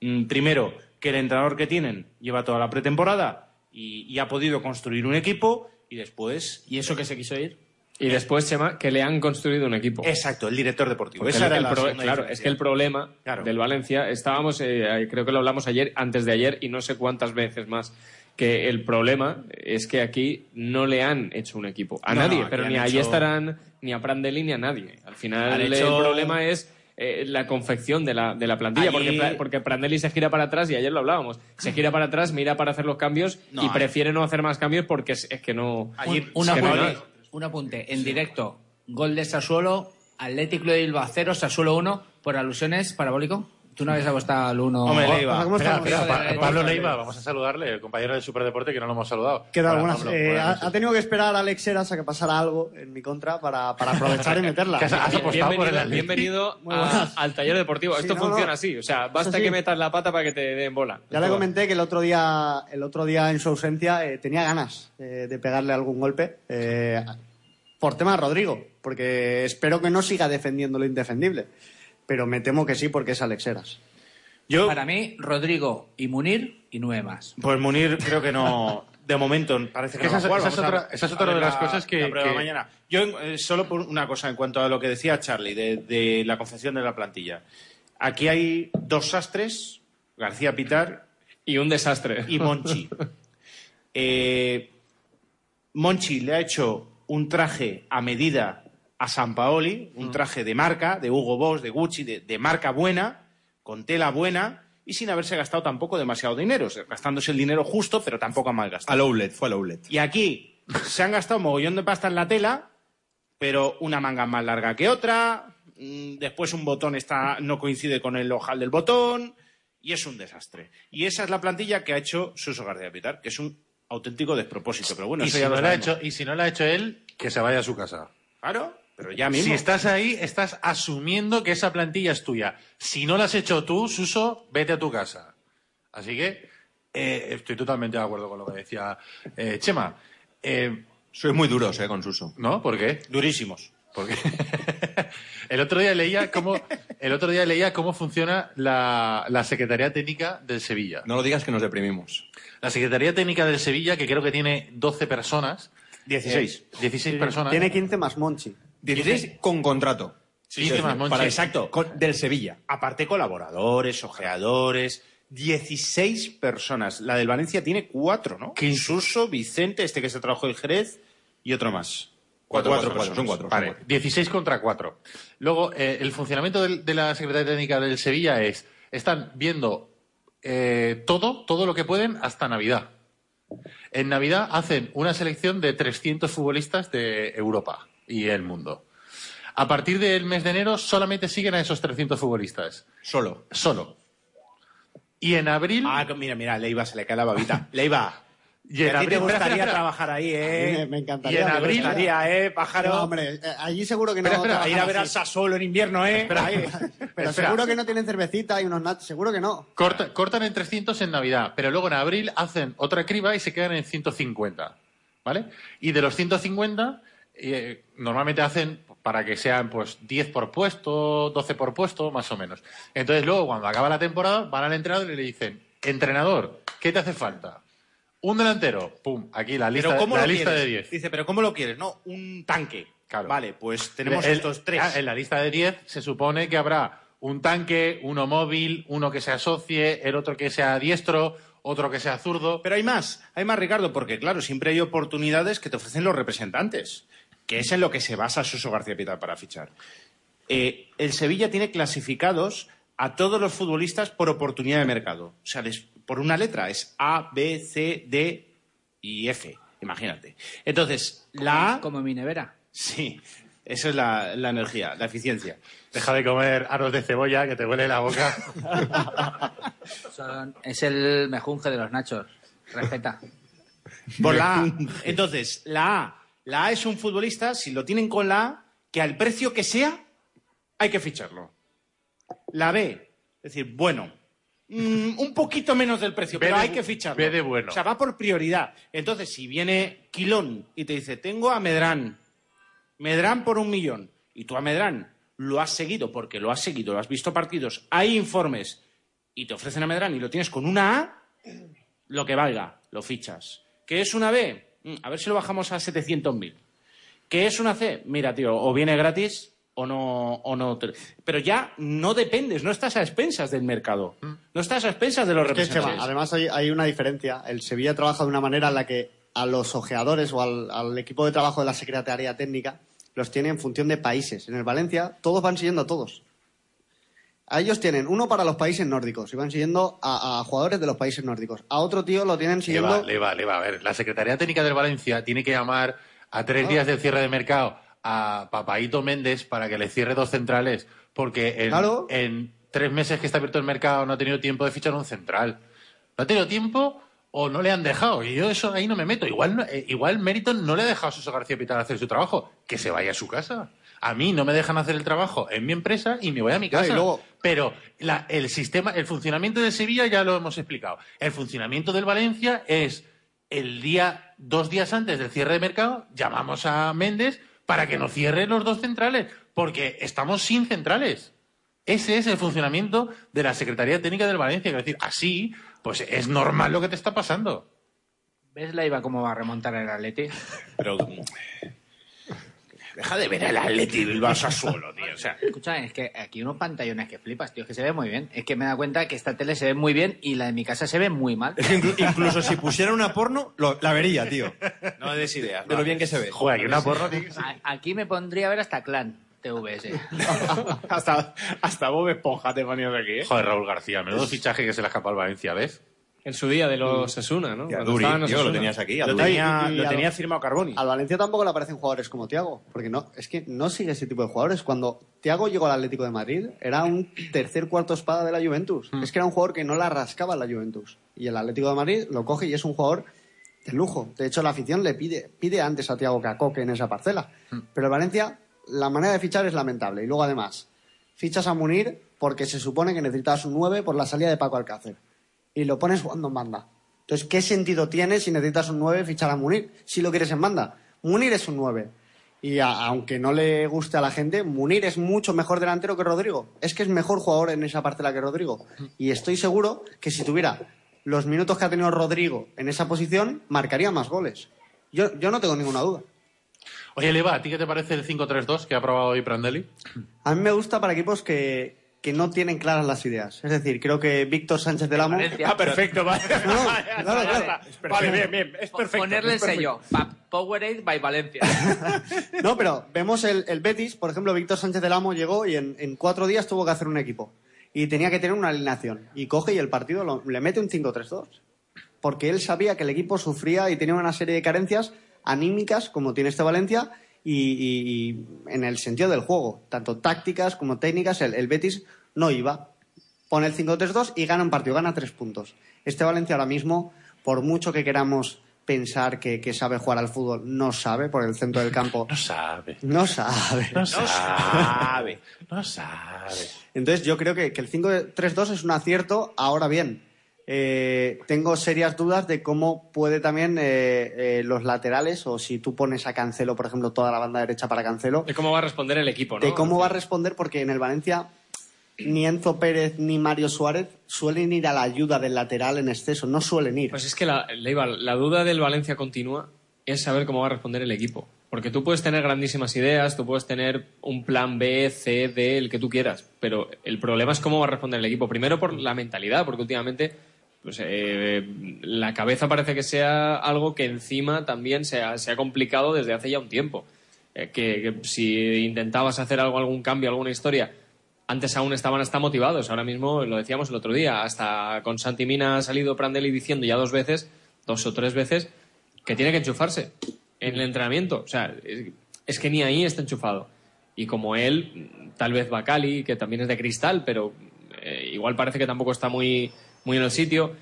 Mm, Primero, que el entrenador que tienen lleva toda la pretemporada y, y ha podido construir un equipo. Y después, ¿Y eso que se quiso ir? Y después, Chema, que le han construido un equipo. exacto, el director deportivo. Esa era el la pro- segunda claro, diferencia. es que el problema Claro. del Valencia, estábamos, eh, creo que lo hablamos ayer, antes de ayer, y no sé cuántas veces más, que el problema es que aquí no le han hecho un equipo. A No, nadie, no, pero ni a hecho- Yestaran, ni a Prandelli, ni a nadie. Al final Han el hecho- problema es eh, la confección de la, de la plantilla, Allí- porque, porque Prandelli se gira para atrás, y ayer lo hablábamos, se gira para atrás, mira para hacer los cambios, No, y hay- prefiere no hacer más cambios porque es, es que no... Allí- Un, un apunte, un apunte. En directo, gol de Sassuolo, Atlético de Bilbao 0, Sassuolo 1, por alusiones, parabólico. Tú no habías apostado al uno. Hombre, Leiva. ¿Cómo Espera, estamos? espera, Joder, Pa- Pablo. Leiva, vamos a saludarle, el compañero del Superdeporte que no lo hemos saludado. ¿Qué tal? Hola, Buenas. Pablo, Eh, buenas ha, noches. ha tenido que esperar a Alex Heras a que pasara algo en mi contra para, para aprovechar y meterla. <laughs> ¿Qué has- has apostado por el Bienvenido, Atleti? <laughs> bienvenido Muy a- buenas. al taller deportivo. Sí, Esto no, funciona no. así. O sea, basta sí. que metas la pata para que te den bola. Ya le Esto- comenté que el otro día, el otro día en su ausencia eh, tenía ganas eh, de pegarle algún golpe eh, por tema de Rodrigo, porque espero que no siga defendiendo lo indefendible. Pero me temo que sí, porque es Alex Heras. Yo, Para mí, Rodrigo y Munir y nueve más. pues Munir creo que no... De momento parece que, Que no esa- va a esa es otra- esa es a otra ver de las la- cosas que- la prueba que- mañana. Yo, eh, solo por una cosa, en cuanto a lo que decía Charlie, de, de la concepción de la plantilla. Aquí hay dos sastres, García Pitar Y un desastre. y Monchi. <laughs> Eh, Monchi le ha hecho un traje a medida a San Paoli, un traje de marca, de Hugo Boss, de Gucci, de, de marca buena, con tela buena y sin haberse gastado tampoco demasiado dinero, gastándose el dinero justo, pero tampoco a mal gastado. Al outlet, fue al outlet. Y aquí se han gastado un mogollón de pasta en la tela, pero una manga más larga que otra, mm, después un botón está, no coincide con el ojal del botón, y es un desastre. Y esa es la plantilla que ha hecho Suso García Pitar, que es un auténtico despropósito. Pero bueno, y, eso si ya no lo ha hecho, y si no lo ha hecho él, que se vaya a su casa. Claro, pero ya mismo. Si estás ahí, estás asumiendo que esa plantilla es tuya. Si no la has hecho tú, Suso, vete a tu casa. Así que eh, estoy totalmente de acuerdo con lo que decía eh, Chema. Eh, Sois muy duros, eh, con Suso. ¿No? ¿Por qué? Durísimos. Porque <laughs> el otro día leía cómo el otro día leía cómo funciona la, la Secretaría Técnica del Sevilla. No lo digas que nos deprimimos. La Secretaría Técnica del Sevilla, que creo que tiene 12 personas. 16. eh, 16 personas. Tiene 15 más Monchi. 16 con contrato. 15 más Monchi. Para exacto, con- del Sevilla. Aparte colaboradores, ojeadores, 16 personas. La del Valencia tiene cuatro, ¿no? Suso, Vicente, este que se trabajó en Jerez y otro más. Cuatro, cuatro, cuatro, son cuatro. son Vale, cuatro. 16 contra 4. Luego, eh, el funcionamiento del- de la Secretaría Técnica del Sevilla es, están viendo eh, todo, todo lo que pueden hasta Navidad. En Navidad hacen una selección de 300 futbolistas de Europa y el mundo. A partir del mes de enero solamente siguen a esos 300 futbolistas. Solo. Solo. Y en abril... Ah, mira, mira, Leiva se le cae la babita. <laughs> Leiva. y en a ti te abril- gustaría espera, espera. trabajar ahí, ¿eh? Me, me encantaría. Y en me abril- gustaría. ¿eh, pájaro? No, hombre, eh, allí seguro que no. Espera, espera, a ir a ver al. Sassuolo en invierno, ¿eh? Ahí. <laughs> Pero Espera. seguro que no tienen cervecita y unos nachos. Seguro que no. Corta- cortan en 300 en Navidad, pero luego en abril hacen otra criba y se quedan en 150. ¿Vale? Y de los 150, eh, normalmente hacen para que sean pues 10 por puesto, 12 por puesto, más o menos. Entonces luego, cuando acaba la temporada, van al entrenador y le dicen, entrenador, ¿qué te hace falta? Un delantero, pum, aquí la lista, Pero ¿cómo la lista quieres? de 10. Dice, ¿pero cómo lo quieres? No, un tanque. Claro. Vale, pues tenemos El- estos tres. ah, En la lista de 10 se supone que habrá un tanque, uno móvil, uno que se asocie, el otro que sea diestro, otro que sea zurdo. Pero hay más, hay más, Ricardo, porque claro, siempre hay oportunidades que te ofrecen los representantes, que es en lo que se basa Suso García Pitar para fichar. Eh, el Sevilla tiene clasificados a todos los futbolistas por oportunidad de mercado. O sea, les- por una letra es A, B, C, D y F. Imagínate. Entonces, la A, Como mi nevera. sí, esa es la, la energía, la eficiencia. Deja de comer aros de cebolla que te huele la boca. <laughs> Son- es el mejunje de los nachos. Respeta. Por la A. Entonces, la A. La A es un futbolista, si lo tienen con la A, que al precio que sea, hay que ficharlo. La B, es decir, bueno, mm, un poquito menos del precio, <laughs> pero de hay que ficharlo. B de bueno. O sea, va por prioridad. Entonces, si viene Quilón y te dice, tengo a Medrán, Medrán por un millón, y tú a Medrán lo has seguido porque lo has seguido, lo has visto partidos, hay informes, y te ofrecen a Medrán y lo tienes con una A, lo que valga, lo fichas. ¿Qué es una B? Mm, A ver si lo bajamos a 700.000. ¿Qué es una C? Mira, tío, o viene gratis o no, o no. te- Pero ya no dependes, no estás a expensas del mercado. No estás a expensas de los Chema, representantes. además hay, hay una diferencia. El Sevilla trabaja de una manera en la que a los ojeadores o al, al equipo de trabajo de la Secretaría Técnica los tiene en función de países. En el Valencia todos van siguiendo a todos. A ellos tienen uno para los países nórdicos y van siguiendo a, a jugadores de los países nórdicos. A otro tío lo tienen Le siguiendo... va, le va, le va. A ver, la Secretaría Técnica del Valencia tiene que llamar a tres días del cierre de mercado a Papaito Méndez para que le cierre dos centrales, porque en, Claro. en tres meses que está abierto el mercado no ha tenido tiempo de fichar un central. No ha tenido tiempo o no le han dejado. Y yo eso ahí no me meto. Igual, eh, igual Meriton no le ha dejado a Suso García Pitar hacer su trabajo. Que se vaya a su casa. A mí no me dejan hacer el trabajo en mi empresa y me voy a mi y casa. luego- Pero la- el sistema, el funcionamiento de Sevilla ya lo hemos explicado. El funcionamiento del Valencia es el día, dos días antes del cierre de mercado, llamamos a Méndez para que nos cierre los dos centrales, porque estamos sin centrales. Ese es el funcionamiento de la Secretaría Técnica del Valencia. Es decir, así, pues es normal lo que te está pasando. ¿Ves la IVA cómo va a remontar el Atleti? Pero. Deja de ver el Atleti Bilbao Sassuolo, tío. O sea, Escucha, es que aquí unos pantallones que flipas, tío, es que se ve muy bien. Es que me da cuenta que esta tele se ve muy bien y la de mi casa se ve muy mal. Es que inclu- incluso si pusiera una porno, lo- la vería, tío. no me des ideas. De lo bien que se ve. Joder, aquí una porra tiene que ser- A- Aquí me pondría a ver hasta Clan TVS. <laughs> hasta, hasta Bob Esponja te ponías aquí, ¿eh? Joder, Raúl García, menudo fichaje que se le escapa al Valencia, ¿ves? En su día de los Esuna, ¿no? Y a Cuando Duri, estaban en tío, lo tenías aquí. a Lo tenía, lo a- tenía firmado Carboni. Al Valencia tampoco le aparecen jugadores como Tiago, porque no, es que no sigue ese tipo de jugadores. Cuando Tiago llegó al Atlético de Madrid, era un tercer cuarto espada de la Juventus. Es que era un jugador que no la rascaba en la Juventus. Y el Atlético de Madrid lo coge y es un jugador de lujo. De hecho, la afición le pide, pide antes a Tiago que a Coque en esa parcela. Pero el Valencia, la manera de fichar es lamentable. Y luego, además, fichas a Munir porque se supone que necesitabas un 9 por la salida de Paco Alcácer. Y lo pones jugando en banda. Entonces, ¿qué sentido tiene si necesitas un 9 fichar a Munir? Si lo quieres en banda. Munir es un 9. Y a- aunque no le guste a la gente, Munir es mucho mejor delantero que Rodrigo. Es que es mejor jugador en esa parcela que Rodrigo. Y estoy seguro que si tuviera los minutos que ha tenido Rodrigo en esa posición, marcaría más goles. Yo, yo no tengo ninguna duda. Oye, Leva, ¿a ti qué te parece el 5-3-2 que ha probado hoy Prandelli? A mí me gusta para equipos que, que no tienen claras las ideas. Es decir, creo que Víctor Sánchez del Amo... Ah, perfecto, vale. <laughs> No, no, claro, <laughs> claro. está. Vale, bien, bien. Es perfecto. Ponerle el es perfecto. sello. Powerade by Valencia. <laughs> No, pero vemos el, el Betis, por ejemplo, Víctor Sánchez del Amo llegó y en, en cuatro días tuvo que hacer un equipo. Y tenía que tener una alineación. Y coge y el partido lo- le mete un 5-3-2. Porque él sabía que el equipo sufría y tenía una serie de carencias anímicas, como tiene este Valencia, y, en el sentido del juego. Tanto tácticas como técnicas, el, el Betis no iba. Pone el 5-3-2 y gana un partido, gana tres puntos. Este Valencia ahora mismo, por mucho que queramos pensar que, que sabe jugar al fútbol, no sabe por el centro del campo. <laughs> No sabe. No sabe. No sabe. No sabe. Entonces yo creo que, que el 5-3-2 es un acierto. Ahora bien, eh, tengo serias dudas de cómo puede también eh, eh, los laterales, o si tú pones a Cancelo, por ejemplo, toda la banda derecha para Cancelo, De cómo va a responder el equipo, ¿no? de cómo va a responder, porque en el Valencia ni Enzo Pérez ni Mario Suárez suelen ir a la ayuda del lateral en exceso, no suelen ir. Pues es que la, Leiva, la duda del Valencia continua es saber cómo va a responder el equipo. Porque tú puedes tener grandísimas ideas, tú puedes tener un plan B, C, D, el que tú quieras, pero el problema es cómo va a responder el equipo. Primero por la mentalidad, porque últimamente pues, eh, la cabeza parece que sea algo que encima también se ha, complicado desde hace ya un tiempo. Eh, que, si intentabas hacer algo, algún cambio, alguna historia, antes aún estaban hasta motivados. Ahora mismo, lo decíamos el otro día, hasta con Santi Mina ha salido Prandelli diciendo ya dos veces, dos o tres veces, que tiene que enchufarse en el entrenamiento. O sea, es, es que ni ahí está enchufado. Y como él, tal vez Bacali, que también es de cristal, pero eh, igual parece que tampoco está muy, muy en el sitio.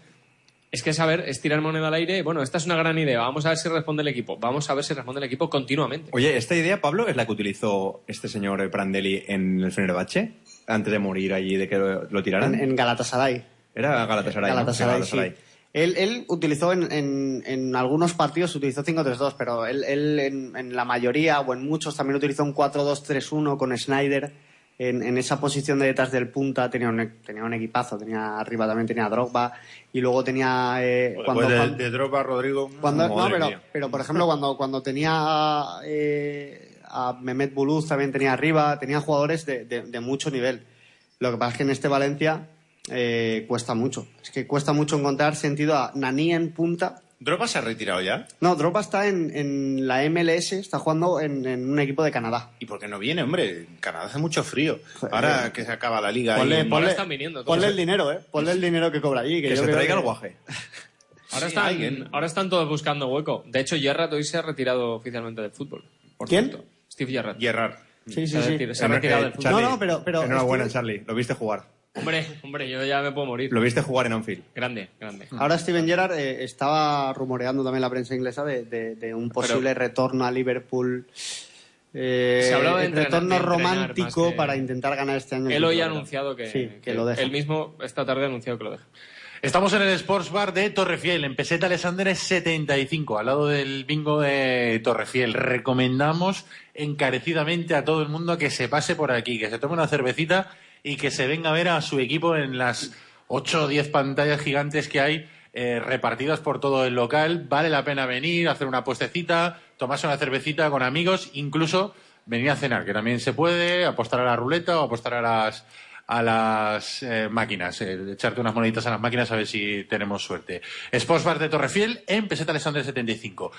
Es que saber, es tirar moneda al aire. Bueno, esta es una gran idea. Vamos a ver si responde el equipo. Vamos a ver si responde el equipo continuamente. Oye, esta idea, Pablo, es la que utilizó este señor Prandelli en el Fenerbahce antes de morir allí, de que lo, lo tiraran. En, en Galatasaray. Era Galatasaray. ¿no? Galatasaray, Galatasaray. sí. Él, él utilizó en, en- en algunos partidos utilizó 5-3-2, pero él, él en, en la mayoría o en muchos también utilizó un 4-2-3-1 con Snyder. En, en esa posición de detrás del punta tenía un, tenía un equipazo, tenía arriba también tenía Drogba y luego tenía eh, cuando, Pues de, cuando- de Drogba, Rodrigo. cuando- no, pero, pero por ejemplo, cuando, cuando tenía eh, a Mehmet Buluz también tenía arriba, tenía jugadores de, de- de mucho nivel. Lo que pasa es que en este Valencia eh, cuesta mucho. Es que cuesta mucho encontrar sentido a Nani en punta. ¿Drogba se ha retirado ya? No, Drogba está en, en la MLS, está jugando en, en un equipo de Canadá. ¿Y por qué no viene, hombre? En Canadá hace mucho frío. Ahora que se acaba la liga. Ponle, ahí- ponle- están viniendo ponle el dinero, ¿eh? Ponle el dinero que cobra allí. Que, Que yo se creo traiga que- el guaje. <laughs> Ahora, Sí, están, alguien. ahora están todos buscando hueco. De hecho, Gerrard hoy se ha retirado oficialmente del fútbol. por ¿Quién? cierto. Steve Gerrard. Gerrard. Sí, sí, sí. se ha retirado del fútbol. No, no, pero- pero Enhorabuena, estuve- Charlie. Lo viste jugar. Hombre, hombre, yo ya me puedo morir. Lo viste jugar en Anfield. Grande, grande. Ahora Steven Gerrard eh, estaba rumoreando también la prensa inglesa de, de- de un posible retorno a Liverpool. eh, Se hablaba de entrenar- retorno romántico que- para intentar ganar este año. Él hoy ha anunciado que, Sí, que lo deja. Él mismo esta tarde ha anunciado que lo deja. Estamos en el Sports Bar de Torrefiel, en Peseta Alexander 75, al lado del bingo de Torrefiel. Recomendamos encarecidamente a todo el mundo que se pase por aquí, que se tome una cervecita y que se venga a ver a su equipo en las 8 o 10 pantallas gigantes que hay eh, repartidas por todo el local. Vale la pena venir, hacer una puestecita, tomarse una cervecita con amigos, incluso venir a cenar, que también se puede, apostar a la ruleta o apostar a las a las eh, máquinas, eh, echarte unas moneditas a las máquinas a ver si tenemos suerte. Sports Bar de Torrefiel en Peseta Alexander 75.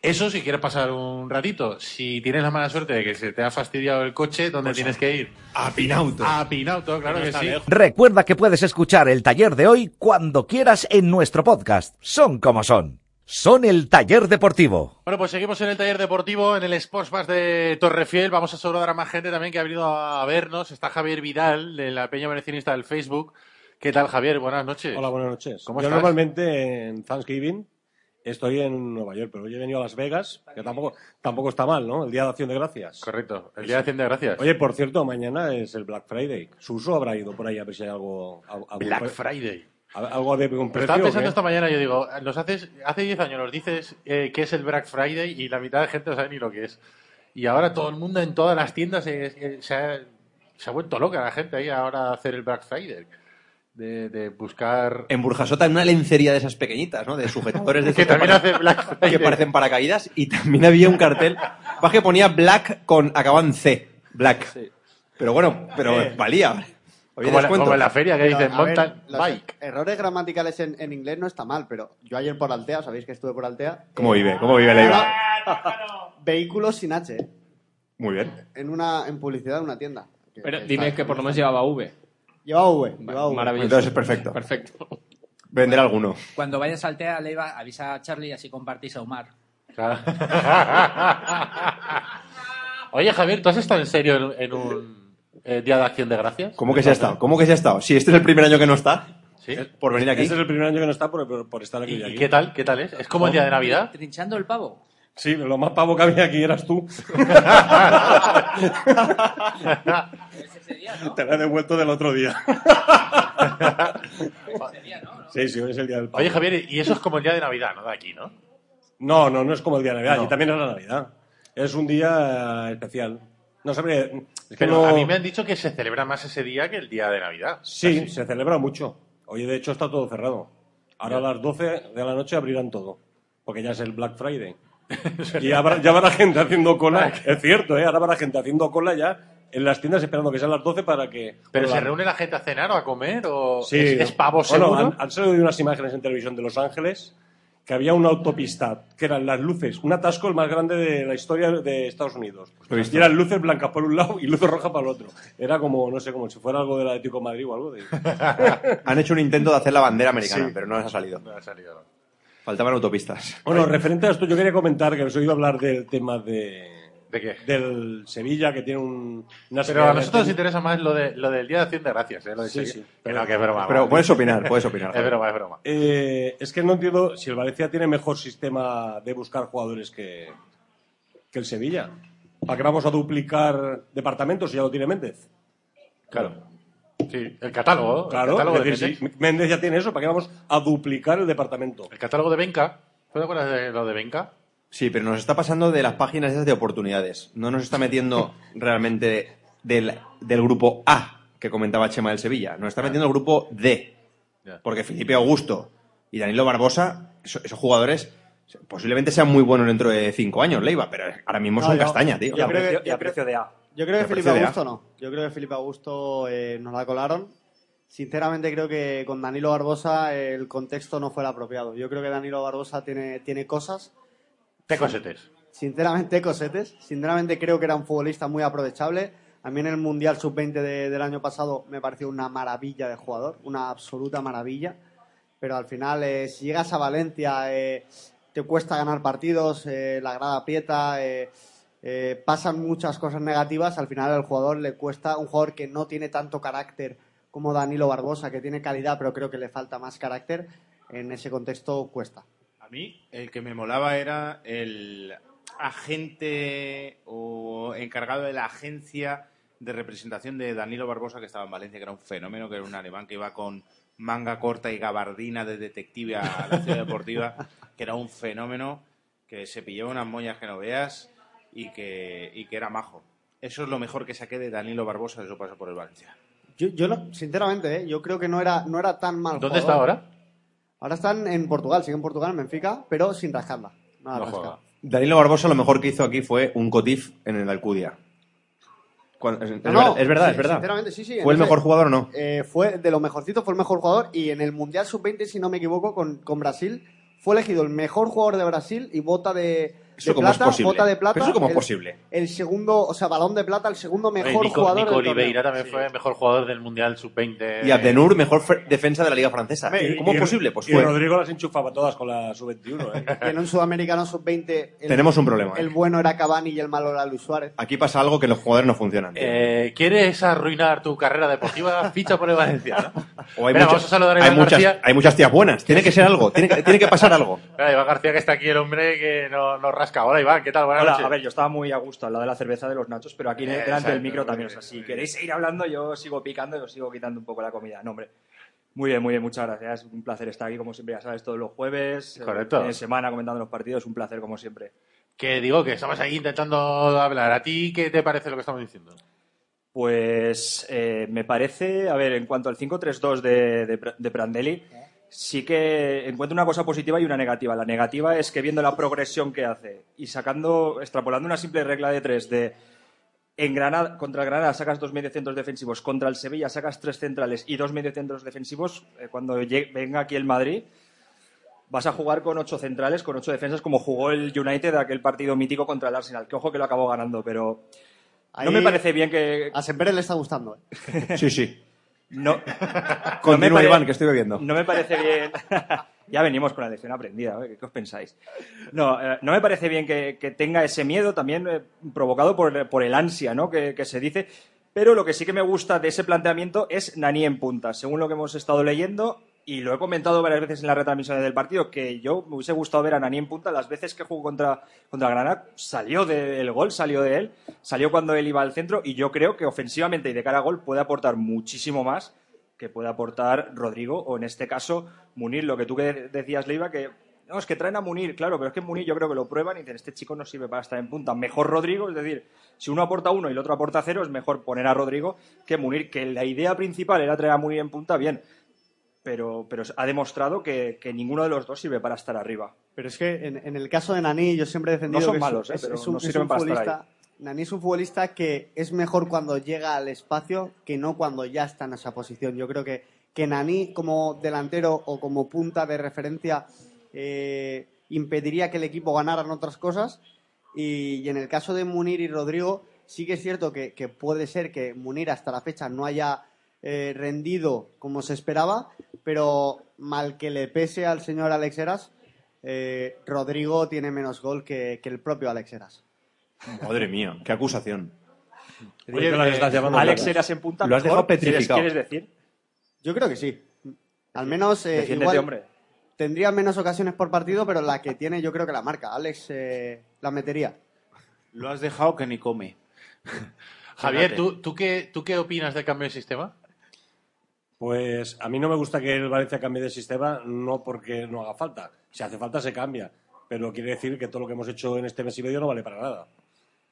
Eso si quieres pasar un ratito. Si tienes la mala suerte de que se te ha fastidiado el coche, ¿dónde tienes que ir? A Pinauto. A Pinauto, claro que sí. Recuerda que puedes escuchar el taller de hoy cuando quieras en nuestro podcast. Son como son. Son el taller deportivo. Bueno, pues seguimos en el taller deportivo, en el Sports Bar de Torrefiel. Vamos a saludar a más gente también que ha venido a vernos. Está Javier Vidal, de la Peña Valencianista del Facebook. ¿Qué tal, Javier? Buenas noches. Hola, buenas noches. ¿Cómo Yo estás? normalmente en Thanksgiving estoy en Nueva York, pero hoy he venido a Las Vegas, que tampoco, tampoco está mal, ¿no? El Día de Acción de Gracias. Correcto, el Día de Acción de Gracias. Oye, por cierto, mañana es el Black Friday. Suso habrá ido por ahí a ver si hay algo... algo Black Friday. Algo de un precio. estaba pensando qué? esta mañana, yo digo, los haces, hace 10 años nos dices eh, que es el Black Friday y la mitad de gente no sabe ni lo que es. Y ahora todo el mundo en todas las tiendas eh, eh, se, ha, se ha vuelto loca la gente ahí ahora a hacer el Black Friday. De, de buscar... En Burjasota, en una lencería de esas pequeñitas, ¿no? De sujetadores de <laughs> Que también para- hace Black Friday. que parecen paracaídas y también había un cartel que ponía Black con acabado en C, Black. Pero bueno, pero Eh. valía. Oye, Como la- descuento. como en la feria que Pero, dicen a ver, mountain bike. Errores gramaticales en, en inglés no está mal, pero yo ayer por Altea, sabéis que estuve por Altea. ¿Cómo vive? ¿Cómo vive Leiva? <laughs> Vehículos sin H, ¿eh? Muy bien. en una en publicidad en una tienda. Que- Pero que dime está- que por lo menos llevaba V. Llevaba V, llevaba V. Maravilloso. Entonces es perfecto. Perfecto. Vender alguno. Cuando vayas al TEA, Leiva, avisa a Charlie y así compartís a Omar. <laughs> <laughs> Oye, Javier, ¿tú has estado en serio en, en un eh, Día de Acción de Gracias? ¿Cómo que se ha estado? ¿Cómo que se ha estado? Si este es el primer año que no está, ¿Sí? por venir aquí. Este es el primer año que no está por, por- por estar aquí. ¿Y, aquí. qué tal? ¿Qué tal es? ¿Es como el Día de Navidad? Trinchando el pavo. Sí, lo más pavo que había aquí eras tú. <laughs> Te la he devuelto del otro día. <laughs> Sí, sí, hoy es el día del pavo. Oye, Javier, y eso es como el Día de Navidad, ¿no? De aquí, ¿no? No, no, no es como el día de Navidad. No. Y también es la Navidad. Es un día eh, especial. No sabría. Es que Pero no- a mí me han dicho que se celebra más ese día que el Día de Navidad. Sí, se celebra mucho. Hoy, de hecho, está todo cerrado. Ahora a las 12 de la noche abrirán todo. Porque ya es el Black Friday. <laughs> y habrá- ya habrá gente haciendo cola. Es cierto, ¿eh? Ahora habrá gente haciendo cola ya en las tiendas esperando que sean las 12 para que. ¿Pero Bueno, se reúne la gente a cenar o a comer? ¿O Sí. es, es pavo Bueno, seguro? han, han salido unas imágenes en televisión de Los Ángeles que había una autopista, que eran las luces, un atasco el más grande de la historia de Estados Unidos. Visto. Y eran luces blancas por un lado y luces rojas para el otro. Era como, no sé, como si fuera algo del Atlético de Madrid o algo de... <laughs> Han hecho un intento de hacer la bandera americana, Sí. pero no les ha salido. No ha salido, no. Faltaban autopistas. Bueno, referente a esto, yo quería comentar que os he oído hablar del tema de, ¿De qué? del Sevilla, que tiene un, una Pero a nosotros nos interesa más lo, de, lo del Día de Acción de Gracias, ¿eh? Lo de Sí, Sevilla. sí. Que no, que es broma. Pero puedes opinar, puedes opinar. <laughs> Es broma, es broma. Eh, es que no entiendo si el Valencia tiene mejor sistema de buscar jugadores que, que el Sevilla. ¿Para qué vamos a duplicar departamentos si ya lo tiene Méndez? Claro. Sí, el catálogo. Claro, el catálogo, es de Méndez. si Méndez ya tiene eso, ¿para qué vamos a duplicar el departamento? El catálogo de Benca. ¿Tú te acuerdas de lo de Benca? Sí, pero nos está pasando de las páginas esas de oportunidades. No nos está metiendo <laughs> realmente del, del grupo A que comentaba Chema del Sevilla. Nos está metiendo el grupo D. Porque Felipe Augusto y Danilo Barbosa, eso- esos jugadores, posiblemente sean muy buenos dentro de cinco años, Leiva, pero ahora mismo No, son yo- castaña, tío. yo creo que- y a precio de A. Yo creo que Felipe Augusto no. Yo creo que Felipe Augusto eh, nos la colaron. Sinceramente creo que con Danilo Barbosa el contexto no fue el apropiado. Yo creo que Danilo Barbosa tiene, tiene cosas. Sinceramente, cosetes. Sinceramente creo que era un futbolista muy aprovechable. A mí en el Mundial Sub-20 de- del año pasado me pareció una maravilla de jugador, una absoluta maravilla. Pero al final, eh, si llegas a Valencia, eh, te cuesta ganar partidos, eh, la grada aprieta, eh, pasan muchas cosas negativas. Al final, al jugador le cuesta, un jugador que no tiene tanto carácter como Danilo Barbosa, que tiene calidad, pero creo que le falta más carácter, en ese contexto cuesta. A mí el que me molaba era el agente o encargado de la agencia de representación de Danilo Barbosa que estaba en Valencia, que era un fenómeno, que era un alemán que iba con manga corta y gabardina de detective a la ciudad deportiva, <laughs> que era un fenómeno, que se pillaba unas moñas que no veas y que, y que era majo. Eso es lo mejor que saqué de Danilo Barbosa de su paso por el Valencia. Yo, yo lo- sinceramente, ¿eh? yo creo que no era, no era tan mal ¿Dónde jugador. está ahora? Ahora están en Portugal, sigue en Portugal, en Benfica, pero sin rascarla. Nada No rasca. juega. Danilo Barbosa lo mejor que hizo aquí fue un cotif en el Alcudia. Cuando- es, es No, no, verdad, es verdad, sí, es verdad. Sinceramente, sí, sí. ¿Fue el mejor jugador o no? Eh, fue de lo mejorcito, fue el mejor jugador y en el Mundial Sub-20, si no me equivoco, con, con Brasil, fue elegido el mejor jugador de Brasil y bota de, ¿Eso de cómo es posible? bota de plata. ¿Pero eso cómo es el- posible? El segundo, o sea, balón de plata, el segundo mejor Oye, Nico, jugador Nico del Oliveira también fue mejor jugador del Mundial Sub-20. Y Abdenur, mejor fe- defensa de la Liga Francesa. Y- ¿Cómo y- es posible? Pues y fue. Rodrigo las enchufaba todas con la sub-21. ¿eh? <laughs> En un sudamericano Sub-20, el, Tenemos un problema. el bueno era Cavani y el malo era Luis Suárez. Aquí pasa algo que los jugadores no funcionan. Eh, ¿Quieres arruinar tu carrera deportiva? Ficha por el Valencia, ¿no? <laughs> O hay, Mira, muchas- vamos a saludar a hay Iván muchas, García. hay muchas tías buenas. Tiene que ser algo. Tiene que, tiene que pasar algo. <laughs> Iván García, que está aquí el hombre que nos no rasca. Hola, Iván, ¿qué tal? Buenas Hola, noches. a ver, yo estaba muy a gusto al lado de la cerveza de los nachos, pero aquí Eh, delante exacto, del micro también. O sea, si queréis seguir hablando, yo sigo picando y os sigo quitando un poco la comida. No, hombre. Muy bien, muy bien, muchas gracias. Un placer estar aquí, como siempre, ya sabes, todos los jueves. eh, Correcto. semana comentando los partidos. Un placer, como siempre. Que digo que estamos ahí intentando hablar. ¿A ti qué te parece lo que estamos diciendo? Pues eh, me parece, a ver, en cuanto al 5-3-2 de, de, de Prandelli, sí que encuentro una cosa positiva y una negativa. La negativa es que viendo la progresión que hace y sacando, extrapolando una simple regla de tres de en Granada, contra el Granada sacas dos mediocentros defensivos, contra el Sevilla sacas tres centrales y dos mediocentros defensivos, eh, cuando llegue- venga aquí el Madrid vas a jugar con ocho centrales, con ocho defensas, como jugó el United aquel partido mítico contra el Arsenal, que ojo que lo acabó ganando, pero no me parece bien que... A Semper le está gustando. ¿eh? Sí, sí. No, <laughs> Continúa, pare- Iván, que estoy bebiendo. No me parece bien. <laughs> ya venimos con la lección aprendida, ¿eh? ¿Qué, qué os pensáis? No, eh, no me parece bien que, que tenga ese miedo también eh, provocado por, por el ansia, ¿no? Que, que se dice. Pero lo que sí que me gusta de ese planteamiento es Nani en punta, según lo que hemos estado leyendo. Y lo he comentado varias veces en las retransmisiones del partido, que yo me hubiese gustado ver a Nani en punta. Las veces que jugó contra, contra Granada, salió del gol, salió de él, salió cuando él iba al centro. Y yo creo que ofensivamente y de cara a gol puede aportar muchísimo más que puede aportar Rodrigo o en este caso Munir. Lo que tú decías, Leiva, que no, es que traen a Munir, claro, pero es que Munir yo creo que lo prueban y dicen, este chico no sirve para estar en punta. Mejor Rodrigo, es decir, si uno aporta uno y el otro aporta cero, es mejor poner a Rodrigo que Munir, que la idea principal era traer a Munir en punta, bien. Pero, pero ha demostrado que, que ninguno de los dos sirve para estar arriba. Pero es que en, en el caso de Nani, yo siempre he defendido No son que es- malos, ¿eh? es, pero es un, no es sirven un para estar futbolista. Nani es un futbolista que es mejor cuando llega al espacio que no cuando ya está en esa posición. Yo creo que, que Nani, como delantero o como punta de referencia, eh, impediría que el equipo ganara en otras cosas. Y, y en el caso de Munir y Rodrigo, sí que es cierto que, que puede ser que Munir hasta la fecha no haya eh, rendido como se esperaba, pero mal que le pese al señor Alex Heras, eh, Rodrigo tiene menos gol que, que el propio Alex Heras. Madre mía, qué acusación. Oye, llamando Alex locas. Eras en punta. Lo has mejor, dejado petrificado. ¿Quieres decir? Yo creo que sí. Al menos eh, igual hombre. tendría menos ocasiones por partido, pero la que tiene yo creo que la marca. Alex eh, la metería. Lo has dejado que ni come. Javier, Fíjate. ¿tú, tú, qué, ¿tú qué opinas del cambio de sistema? Pues a mí no me gusta que el Valencia cambie de sistema, no porque no haga falta. Si hace falta, se cambia. Pero quiere decir que todo lo que hemos hecho en este mes y medio no vale para nada.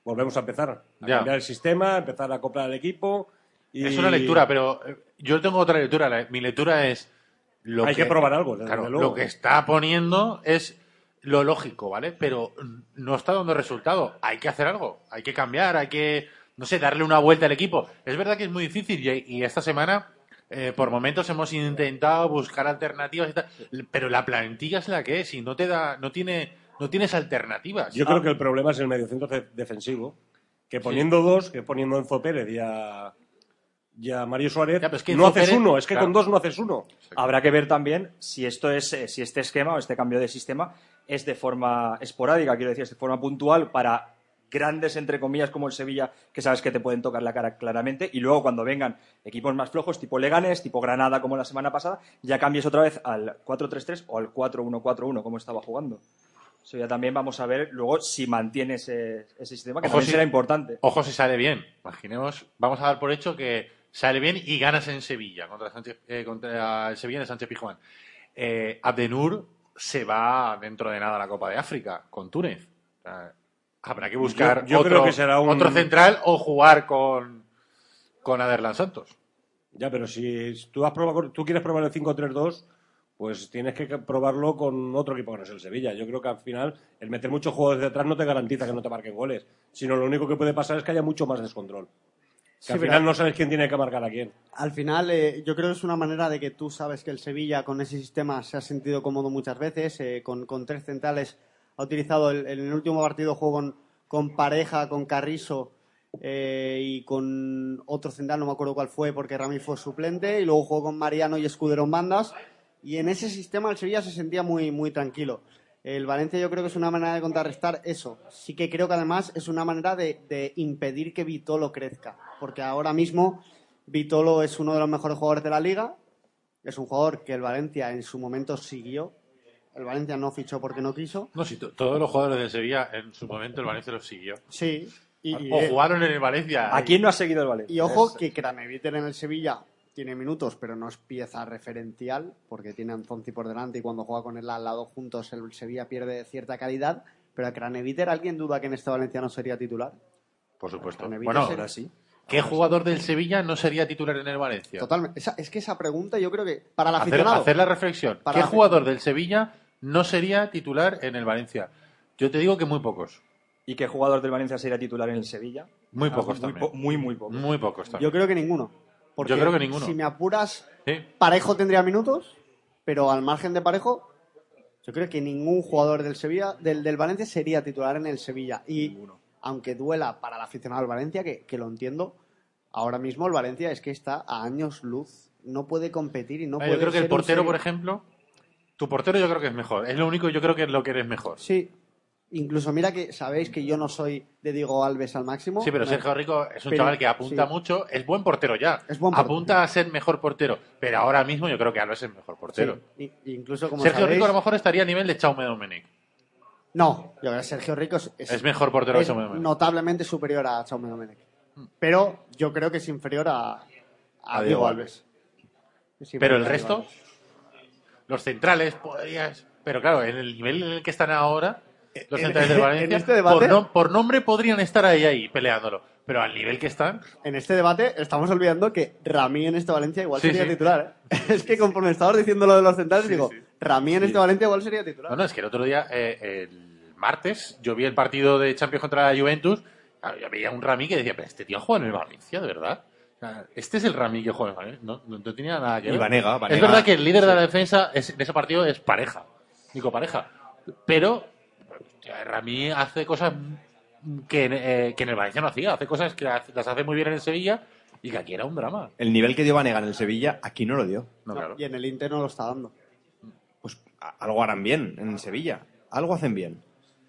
Volvemos a empezar. A Ya. cambiar el sistema, empezar a acoplar al equipo. Y... Es una lectura, pero eh, yo tengo otra lectura. Mi lectura es. Lo Hay que probar algo, claro. Lo que está poniendo es lo lógico, ¿vale? Pero no está dando resultado. Hay que hacer algo. Hay que cambiar, hay que, no sé, darle una vuelta al equipo. Es verdad que es muy difícil y, y esta semana. Eh, por momentos hemos intentado buscar alternativas y tal, pero la plantilla es la que es y no te da, no tiene, no tienes alternativas. Yo creo que el problema es el mediocentro de- defensivo. Que poniendo dos, que poniendo Enzo Pérez y a, y a Mario Suárez, es que no haces Pérez- uno. Es que claro. con dos no haces uno. Habrá que ver también si esto es, eh, si este esquema o este cambio de sistema es de forma esporádica, quiero decir, es de forma puntual para grandes, entre comillas, como el Sevilla, que sabes que te pueden tocar la cara claramente, y luego cuando vengan equipos más flojos, tipo Leganes, tipo Granada, como la semana pasada, ya cambies otra vez al 4-3-3 o al 4-1-4-1, como estaba jugando. Eso ya también vamos a ver luego si mantiene ese, ese sistema, que Ojo también si- será importante. Ojo si sale bien. Imaginemos, vamos a dar por hecho que sale bien y ganas en Sevilla contra, Sánchez- eh, contra el Sevilla de Sánchez Pijuán. Eh, Abdenur se va dentro de nada a la Copa de África con Túnez. O sea, habrá que buscar Yo- yo otro, creo que será un- otro central o jugar con, con Aderlan Santos. Ya, pero si tú, has probado, tú quieres probar el 5-3-2, pues tienes que probarlo con otro equipo que no es el Sevilla. Yo creo que al final el meter muchos juegos de atrás no te garantiza que no te marquen goles, sino lo único que puede pasar es que haya mucho más descontrol. Que Sí, al pero- final no sabes quién tiene que marcar a quién. Al final, eh, yo creo que es una manera de que tú sabes que el Sevilla con ese sistema se ha sentido cómodo muchas veces. eh, con, con tres centrales ha utilizado el- el último partido juego con, con pareja, con Carrizo eh, y con otro central, no me acuerdo cuál fue porque Rami fue suplente. Y luego jugó con Mariano y Escudero en bandas. Y en ese sistema el Sevilla se sentía muy, muy tranquilo. El Valencia yo creo que es una manera de contrarrestar eso. Sí que creo que además es una manera de, de impedir que Vitolo crezca. Porque ahora mismo Vitolo es uno de los mejores jugadores de la liga. Es un jugador que el Valencia en su momento siguió. El Valencia no fichó porque no quiso. No, si to- todos los jugadores del Sevilla en su momento el Valencia los siguió. Sí. Y, o eh, jugaron en el Valencia. ¿A quién no ha seguido el Valencia? y ojo Es- que Craneviter en el Sevilla tiene minutos, pero no es pieza referencial, porque tiene a Anzonzi por delante y cuando juega con él al lado juntos el Sevilla pierde cierta calidad. Pero a Craneviter, ¿alguien duda que en este Valencia no sería titular? Por supuesto. Bueno, sería- ahora sí. ¿Qué jugador del Sevilla no sería titular en el Valencia? Totalmente. Esa- es que esa pregunta yo creo que para el aficionado... hacer la reflexión. Para ¿Qué jugador del Sevilla no sería titular en el Valencia? Yo te digo que muy pocos. ¿Y qué jugador del Valencia sería titular en el Sevilla? Muy Ah, pocos muy, también. po- muy, muy pocos. Muy pocos también. Yo creo que ninguno. Porque Yo creo que ninguno. Si me apuras, Sí. Parejo tendría minutos, pero al margen de Parejo, yo creo que ningún jugador del Sevilla, del, del Valencia sería titular en el Sevilla. Y aunque duela para el aficionado del Valencia, que, que lo entiendo, ahora mismo el Valencia es que está a años luz. No puede competir y no Ah, puede yo creo que el portero, por ejemplo, tu portero yo creo que es mejor. Es lo único yo creo que es lo que eres mejor. Sí. Incluso mira que sabéis que yo no soy de Diego Alves al máximo. Sí, pero No. Sergio Rico es un Pero- chaval que apunta sí. mucho, es buen portero ya. Es buen portero. Apunta a ser mejor portero, pero ahora mismo yo creo que Alves es mejor portero. Sí. Y- incluso como Sergio sabéis- Rico a lo mejor estaría a nivel de Chaume Domenech. No, yo creo que Sergio Rico es, Es mejor portero es notablemente superior a Chaume Domenech. Pero yo creo que es inferior a, a, A Diego Diego Alves. Es Pero el resto, Alves. Los centrales, podrías. Pero claro, en el nivel en el que están ahora, los En- centrales del en Valencia, este debate- por, no- por nombre podrían estar ahí, ahí, peleándolo. Pero al nivel que están, En este debate estamos olvidando que Ramí en este Valencia igual Sí, sería sí. titular. ¿eh? es que conforme estabas diciendo lo de los centrales, digo, Ramí en este Valencia igual sería titular. No, no, es que el otro día, eh, el martes, yo vi el partido de Champions contra la Juventus. veía un Rami que decía, pero este tío juega en el Valencia, de verdad. Sea, este es el Rami que juega Valencia. No, no, no tenía nada que Y ver. Vanega, Es Vanega. verdad que el líder de la defensa es- en ese partido es pareja, Nico Pareja. Pero hostia, Rami hace cosas que, en- eh, que en el Valencia no hacía. Hace cosas que las hace muy bien en el Sevilla y que aquí era un drama. El nivel que dio Vanega en el Sevilla, aquí no lo dio. No, claro. Y en el Inter no lo está dando. A- Algo harán bien en el Sevilla. Algo hacen bien.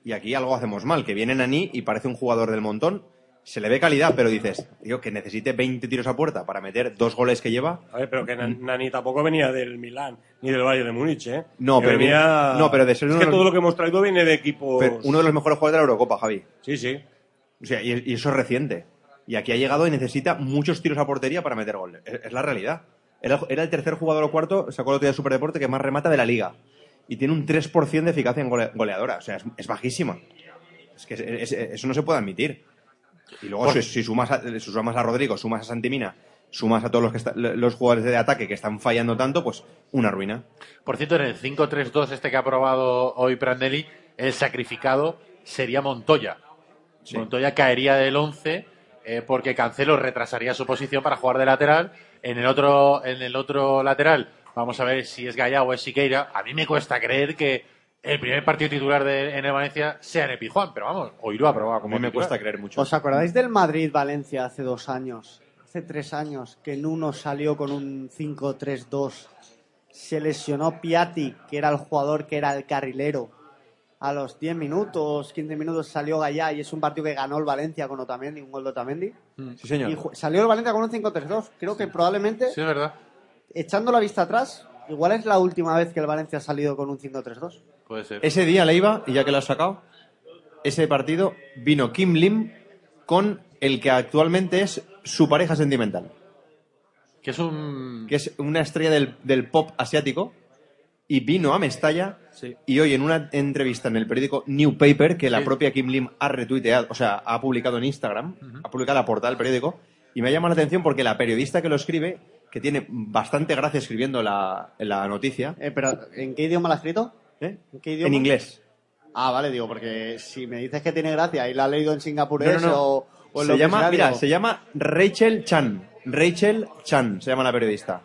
Y aquí algo hacemos mal. Que viene Nani y parece un jugador del montón. Se le ve calidad, pero dices, tío, que necesite 20 tiros a puerta para meter dos goles que lleva. A ver, pero que Nan- Nani tampoco venía del Milán ni del Bayern de Múnich, ¿eh? No, Que pero venía... no, pero de ser Es que los- todo lo que hemos traído viene de equipos... Pero uno de los mejores jugadores de la Eurocopa, Javi. Sí, sí. O sea, y, y eso es reciente. Y aquí ha llegado y necesita muchos tiros a portería para meter goles. Es, es la realidad. Era, era el tercer jugador o cuarto, sacó el otro día de Superdeporte, que más remata de la liga. Y tiene un 3% de eficacia en gole- goleadora. O sea, es, es bajísima. Es que es- eso no se puede admitir. Y luego, si, si sumas, a, si sumas a Rodrigo, sumas a Santimina, sumas a todos los, que está- los jugadores de ataque que están fallando tanto, pues una ruina. Por cierto, en el 5-3-2 este que ha aprobado hoy Prandelli, el sacrificado sería Montoya. Montoya caería del 11 eh, porque Cancelo retrasaría su posición para jugar de lateral. En el otro, en el otro lateral, vamos a ver si es Gallá o es Siqueira. A mí me cuesta creer que el primer partido titular de, en el Valencia sea en Epijuan, pero vamos, hoy lo ha aprobado A como mí me titular. cuesta creer mucho. ¿Os acordáis del Madrid-Valencia hace dos años? Hace tres años, que en uno salió con un 5-3-2. Se lesionó Piatti, que era el jugador que era el carrilero. a los 10 minutos, 15 minutos salió Gallá y es un partido que ganó el Valencia con Otamendi, un gol de Otamendi. Sí, señor. Y salió el Valencia con un 5-3-2. Creo que probablemente, Sí, es verdad. echando la vista atrás, igual es la última vez que el Valencia ha salido con un 5-3-2. Puede ser. Ese día le iba, y ya que lo has sacado, ese partido vino Kim Lim con el que actualmente es su pareja sentimental, Que es un. que es una estrella del, del pop asiático, y vino a Mestalla, y hoy en una entrevista en el periódico New Paper, que la propia Kim Lim ha retuiteado, o sea, ha publicado en Instagram, ha publicado la portada del periódico, y me ha llamado la atención porque la periodista que lo escribe, que tiene bastante gracia escribiendo la, la noticia, Eh, pero, ¿en qué idioma la ha escrito? ¿Eh? ¿En qué idioma? en inglés. Ah, vale, digo, porque si me dices que tiene gracia y la ha leído en singapurés No, no, no. o, o en se lo que llama, sea, mira, digo, se llama Rachel Chan. Rachel Chan se llama la periodista.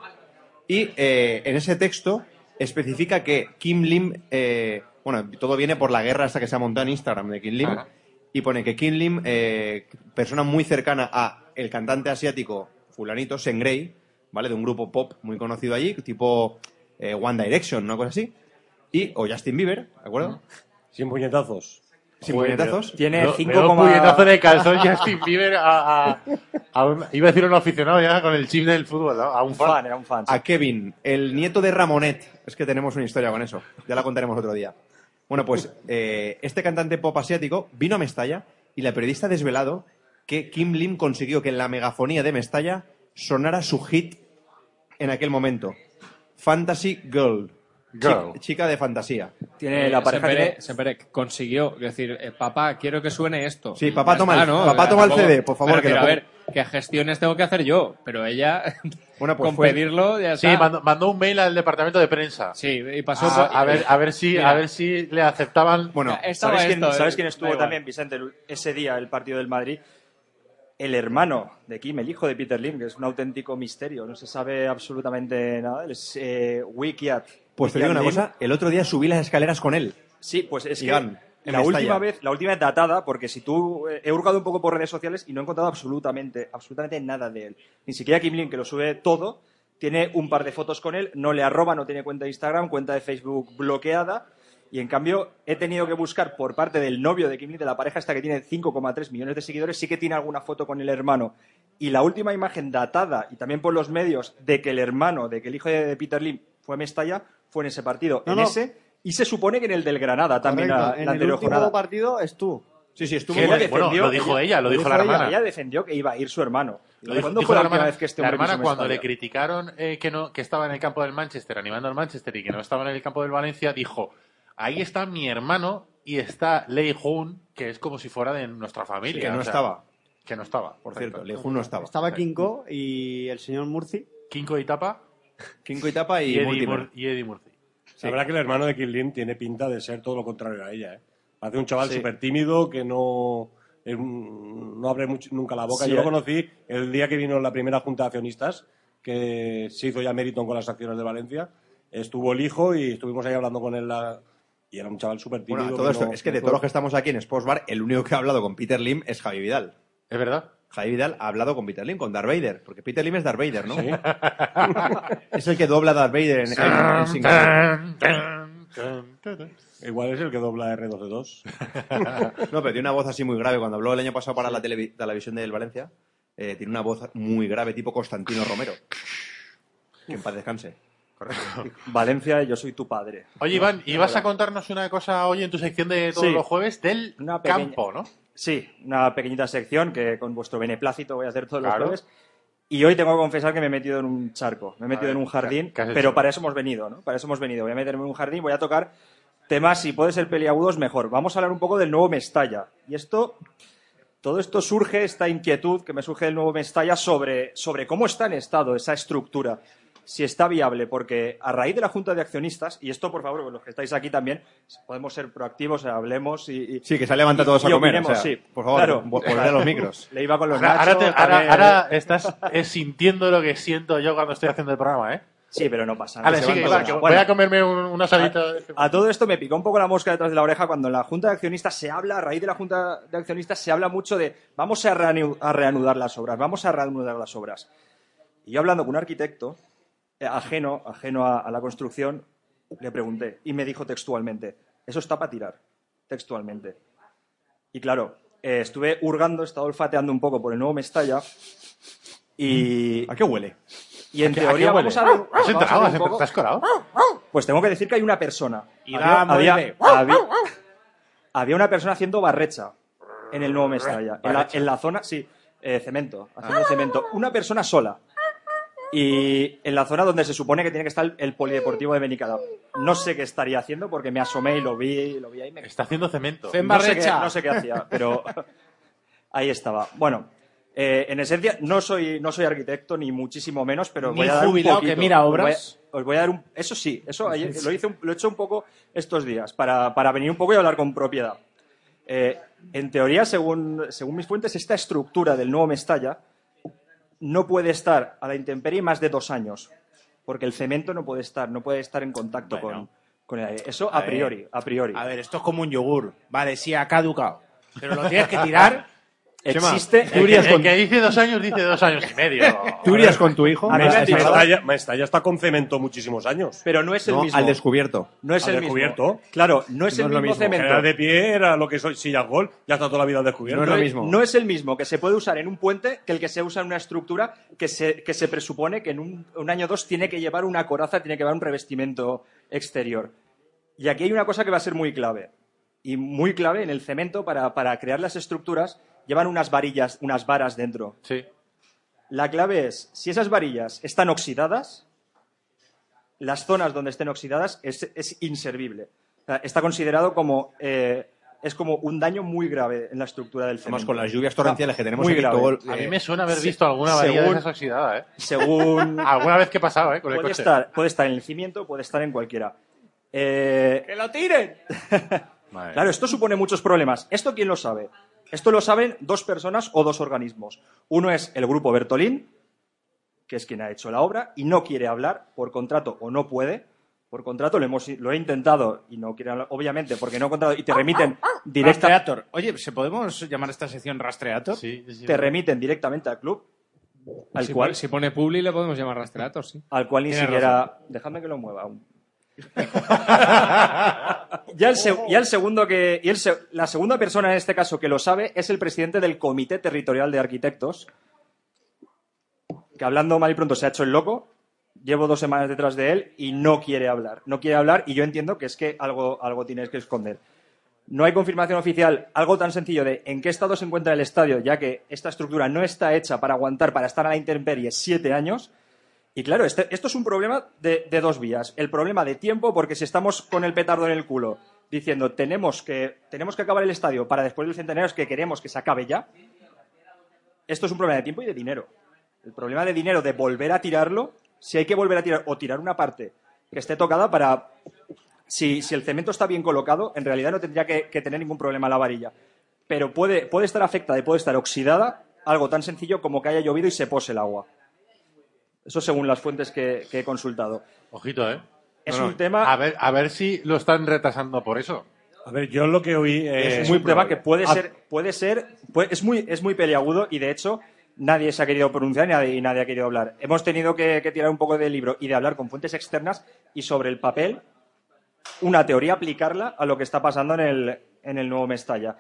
Y eh, en ese texto especifica que Kim Lim, eh, bueno, todo viene por la guerra esta que se ha montado en Instagram de Kim Lim, Ajá. y pone que Kim Lim, eh, persona muy cercana a el cantante asiático fulanito, Sengrei, ¿vale? De un grupo pop muy conocido allí, tipo One Direction, una cosa así, y, o Justin Bieber, ¿de acuerdo? Sin puñetazos. Sin Joder, puñetazos. Tiene Veo- 5, veo un puñetazo de calzón Justin Bieber a, a- a un- iba a decir un aficionado ya con el chip del fútbol, ¿no? a un un fan. fan, era un fan. sí. a Kevin, el nieto de Ramonet. Es que tenemos una historia con eso. Ya la contaremos otro día. Bueno, pues eh, este cantante pop asiático vino a Mestalla y la periodista ha desvelado que Kim Lim consiguió que en la megafonía de Mestalla sonara su hit en aquel momento. Fantasy Girl. Girl. Chica de fantasía. Tiene Eh, la pareja. Tiene- Semperé consiguió decir, eh, papá, quiero que suene esto. Sí, papá, Ya toma está, el- ¿no? papá, toma el CD, por favor, que lo a ver, qué gestiones tengo que hacer yo, pero ella, <laughs> Bueno, pues con fue- pedirlo, ya Sí, está. mandó, mandó un mail al departamento de prensa. Sí, y pasó a, por- a ver, a ver si, Mira. a ver si le aceptaban. Bueno, ¿Sabes quién, eh, ¿sabes quién estuvo también, Vicente, ese día, el partido del Madrid? El hermano de Kim, el hijo de Peter Lim, que es un auténtico misterio. No se sabe absolutamente nada. Él es eh, Wikiat. Pues te digo una cosa, el otro día subí las escaleras con él. Sí, pues es que la Mestalla. última vez, la última vez datada, porque si tú eh, he hurgado un poco por redes sociales y no he encontrado absolutamente, absolutamente nada de él. Ni siquiera Kim Lim, que lo sube todo, tiene un par de fotos con él, no le arroba, no tiene cuenta de Instagram, cuenta de Facebook bloqueada. Y en cambio, he tenido que buscar por parte del novio de Kim Lim, de la pareja esta que tiene 5,3 millones de seguidores, sí que tiene alguna foto con el hermano. Y la última imagen datada, y también por los medios, de que el hermano, de que el hijo de Peter Lim fue a Mestalla, fue en ese partido. No, en no. ese, y se supone que en el del Granada también, correcto, la, en la el anterior último jornada. partido es tú. Sí, sí, estuvo Que ella Bueno, defendió- lo dijo ella, lo dijo la hermana. Ella defendió que iba a ir su hermano. Lo dijo- ¿Cuándo dijo fue la, hermana, vez que este la hermana cuando le criticaron eh, que, no, que estaba en el campo del Manchester, animando al Manchester y que no estaba en el campo del Valencia, dijo, ahí está mi hermano y está Lei Jun, que es como si fuera de nuestra familia. Que no o sea, estaba. Que no estaba, Por cierto, Lejun no estaba. Estaba Kinko y el señor Murci. Kinko y Tapa Kinko y Tapa y, y, Eddie. Mur- y Eddie Murphy. La verdad que el hermano de Kim Lim tiene pinta de ser todo lo contrario a ella. ¿eh? Parece un chaval Sí. súper tímido que no, un- no abre mucho- nunca la boca. Sí, Yo lo eh. conocí el día que vino la primera junta de accionistas, que se hizo ya Meriton con las acciones de Valencia. Estuvo el hijo y estuvimos ahí hablando con él. la- y era un chaval súper tímido. Bueno, todo esto, no- es que de todos los que estamos aquí en Sports Bar, el único que ha hablado con Peter Lim es Javi Vidal. ¿Es verdad? Javi Vidal ha hablado con Peter Lim, con Darth Vader, porque Peter Lim es Darth Vader, ¿no? Sí. <laughs> es el que dobla a Darth Vader en, en- en Singapur. Igual es el que dobla R2D2. <laughs> No, pero tiene una voz así muy grave. Cuando habló el año pasado para la televi- televisión del Valencia, eh, tiene una voz muy grave, tipo Constantino Romero. Que en paz descanse. Valencia, yo soy tu padre. Oye, Iván, y vas a contarnos una cosa hoy en tu sección de todos Sí. los jueves del Una pequeña- campo, ¿no? Sí, una pequeñita sección que con vuestro beneplácito voy a hacer todos Claro. los jueves. Y hoy tengo que confesar que me he metido en un charco, me he metido ver, en un jardín, ¿qué- qué has pero para eso hemos venido, ¿no? Para eso hemos venido. Voy a meterme en un jardín, voy a tocar temas, si puede ser peliagudos, mejor. Vamos a hablar un poco del nuevo Mestalla. Y esto, todo esto surge, esta inquietud que me surge del nuevo Mestalla sobre, sobre cómo está en estado esa estructura, si está viable, porque a raíz de la Junta de Accionistas, y esto por favor, los que estáis aquí también, podemos ser proactivos, hablemos y... y- Sí, que se ha levantado todos a y comer. opinemos, o sea, sí. Por favor, Claro. vo- volver a los micros. Le iba con los Ahora, ahora nachos, te- ahora- estás sintiendo lo que siento yo cuando estoy haciendo el programa, ¿eh? Sí, pero no pasa nada. Vale, que voy Bueno, a comerme un- una salita. de- a todo esto me picó un poco la mosca detrás de la oreja cuando en la Junta de Accionistas se habla, a raíz de la Junta de Accionistas se habla mucho de vamos a, reanu- a reanudar las obras, vamos a reanudar las obras. Y yo hablando con un arquitecto, ajeno, ajeno a, a la construcción, le pregunté y me dijo textualmente, eso está para tirar. textualmente. Y claro, eh, estuve hurgando, he estado olfateando un poco por el nuevo Mestalla y... ¿A qué huele? Y en ¿A qué- a teoría qué huele? vamos a ver... ¿Has a ver entrado? un ¿Has poco- ¿Te has colado? Pues tengo que decir que hay una persona. Y había, la había, mueve. había- había una persona haciendo barrecha en el nuevo Mestalla. En la, en la zona, sí, eh, cemento, haciendo cemento. Una persona sola. Y en la zona donde se supone que tiene que estar el, el polideportivo de Benicalap. No sé qué estaría haciendo porque me asomé y lo vi, lo vi ahí. Me... Está haciendo cemento. No sé, qué, no sé qué hacía, pero <laughs> ahí estaba. Bueno, eh, en esencia no soy, no soy arquitecto ni muchísimo menos, pero Ni voy a dar un poquito. que mira Os voy a- obras. Os voy a dar un... Eso sí, eso ayer- lo, hice un- lo he hecho un poco estos días para, para venir un poco y hablar con propiedad. Eh, en teoría, según, según mis fuentes, esta estructura del nuevo Mestalla no puede estar a la intemperie más de dos años, porque el cemento no puede estar, no puede estar en contacto con, con el aire. Eso a priori, a priori. A ver, esto es como un yogur. Vale, sí, ha caducado. Pero lo tienes que tirar. Existe... El que, el que dice dos años, dice dos años y medio. ¿Tú irías con tu hijo? A mí me han dicho- Mestalla, Mestalla está con cemento muchísimos años. Pero no es el No, mismo. al descubierto. No es Al el mismo. descubierto. Claro, no es No el es lo mismo, mismo. cemento. Era de pie, era lo que soy sillas gol, ya está toda la vida al descubierto. No es lo mismo. No es el mismo que se puede usar en un puente que el que se usa en una estructura que se, que se presupone que en un, un año o dos tiene que llevar una coraza, tiene que llevar un revestimiento exterior. Y aquí hay una cosa que va a ser muy clave. Y muy clave en el cemento para, para crear las estructuras, llevan unas varillas, unas varas dentro. Sí. La clave es, si esas varillas están oxidadas, las zonas donde estén oxidadas es, es inservible. O sea, está considerado como, eh, es como un daño muy grave en la estructura del cemento. Además, con las lluvias torrenciales que tenemos Muy aquí, grave. todo, A mí eh, me suena haber se- visto alguna varilla de según- esas oxidada, ¿eh? Según... <laughs> Alguna vez que he pasado, ¿eh? Con el puede, coche. estar, puede estar en el cimiento, puede estar en cualquiera. Eh, ¡Que lo tiren! <laughs> Claro, esto supone muchos problemas. ¿Esto quién lo sabe? Esto lo saben dos personas o dos organismos. Uno es el grupo Bertolín, que es quien ha hecho la obra, y no quiere hablar por contrato o no puede. Por contrato lo, hemos, lo he intentado y no quiere hablar, obviamente, porque no he contratado y te remiten directa, Rastreator. Oye, ¿se podemos llamar a esta sección Rastreator? Sí, sí, te remiten directamente al club, al si, cual, pone, si pone Publi le podemos llamar Rastreator, sí. al cual ni Tienes siquiera. Dejadme que lo mueva aún. <laughs> ya, el se- ya el segundo que. Y el se- la segunda persona en este caso que lo sabe es el presidente del Comité Territorial de Arquitectos. Que hablando mal y pronto se ha hecho el loco. Llevo dos semanas detrás de él y no quiere hablar. No quiere hablar y yo entiendo que es que algo, algo tienes que esconder. No hay confirmación oficial, algo tan sencillo de en qué estado se encuentra el estadio, ya que esta estructura no está hecha para aguantar, para estar a la intemperie siete años. Y claro, este- esto es un problema de, dos vías. El problema de tiempo, porque si estamos con el petardo en el culo diciendo tenemos que, tenemos que acabar el estadio para después del centenario, que queremos que se acabe ya, esto es un problema de tiempo y de dinero. El problema de dinero de volver a tirarlo, si hay que volver a tirar o tirar una parte que esté tocada para... Si, si el cemento está bien colocado, en realidad no tendría que, que tener ningún problema la varilla. Pero puede, puede estar afectada y puede estar oxidada algo tan sencillo como que haya llovido y se pose el agua. Eso según las fuentes que, que he consultado. Ojito, ¿eh? Es No, no. un tema- A ver, a ver si lo están retrasando por eso. A ver, yo lo que oí eh, es un tema que puede Ah, ser, puede ser, puede- es muy, es muy peliagudo y de hecho nadie se ha querido pronunciar y nadie, y nadie ha querido hablar. Hemos tenido que, que tirar un poco del libro y de hablar con fuentes externas y sobre el papel una teoría aplicarla a lo que está pasando en el, en el nuevo Mestalla.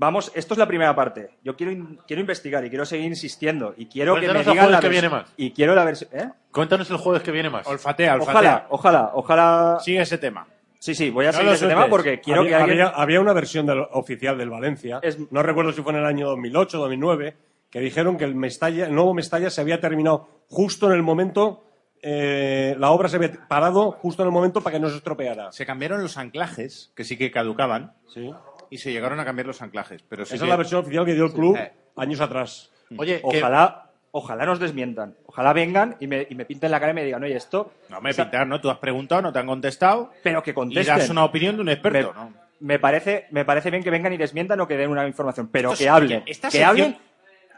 Vamos, esto es la primera parte. Yo quiero, in- quiero investigar y quiero seguir insistiendo y quiero que me Cuéntanos el digan jueves la que viene más. Y quiero la versión. ¿eh? Cuéntanos el jueves que viene más. Olfatea, olfatea. Ojalá, ojalá, ojalá. Sigue ese tema. Sí, sí, voy a No seguir ese tema porque quiero había, que alguien. había, había una versión del- oficial del Valencia, no recuerdo si fue en el año 2008 o 2009, que dijeron que el, Mestalla, el nuevo Mestalla se había terminado justo en el momento, eh, la obra se había parado justo en el momento para que no se estropeara. Se cambiaron los anclajes, que sí que caducaban, Sí. Y se llegaron a cambiar los anclajes. Pero sí Esa que- es la versión oficial que dio el club años atrás. Oye, que- Ojalá, ojalá nos desmientan. Ojalá vengan y me, y me pinten la cara y me digan, oye, esto. No me o sea, pintar, ¿no? Tú has preguntado, no te han contestado. Pero que Y contesten. das una opinión de un experto, me, ¿no? me parece, me parece bien que vengan y desmientan o que den una información, pero Esto que hablen. esta que sección, hablen.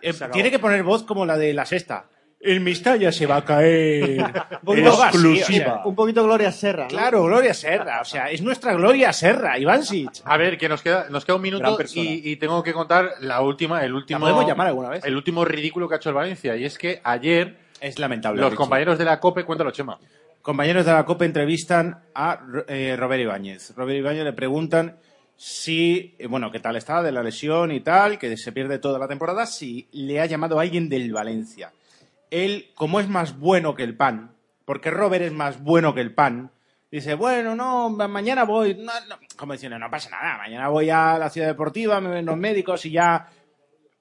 eh, tiene que poner voz como la de la sexta. El Mistalla se va a caer. <laughs> Un así, o sea, exclusiva. un poquito Gloria Serra. ¿no? Claro, Gloria Serra. O sea, es nuestra Gloria Serra, Ivancic. A ver, que nos queda, nos queda un minuto y, y tengo que contar la última, el último. podemos llamar alguna vez? El último ridículo que ha hecho el Valencia. Y es que ayer Es lamentable. los compañeros de la COPE, cuéntalo, Chema. compañeros de la COPE entrevistan a eh, Robert Ibáñez. Robert Ibáñez le preguntan si, eh, bueno, qué tal estaba de la lesión y tal, que se pierde toda la temporada, si le ha llamado a alguien del Valencia. Él, como es más bueno que el pan, porque Robert es más bueno que el pan, dice, bueno, no, ma- mañana voy, no, no, como diciendo, no pasa nada, mañana voy a la ciudad deportiva, me ven los médicos y ya...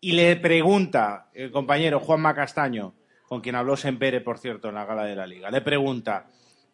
Y le pregunta el compañero Juanma Castaño, con quien habló Sempere, por cierto, en la gala de la liga, le pregunta,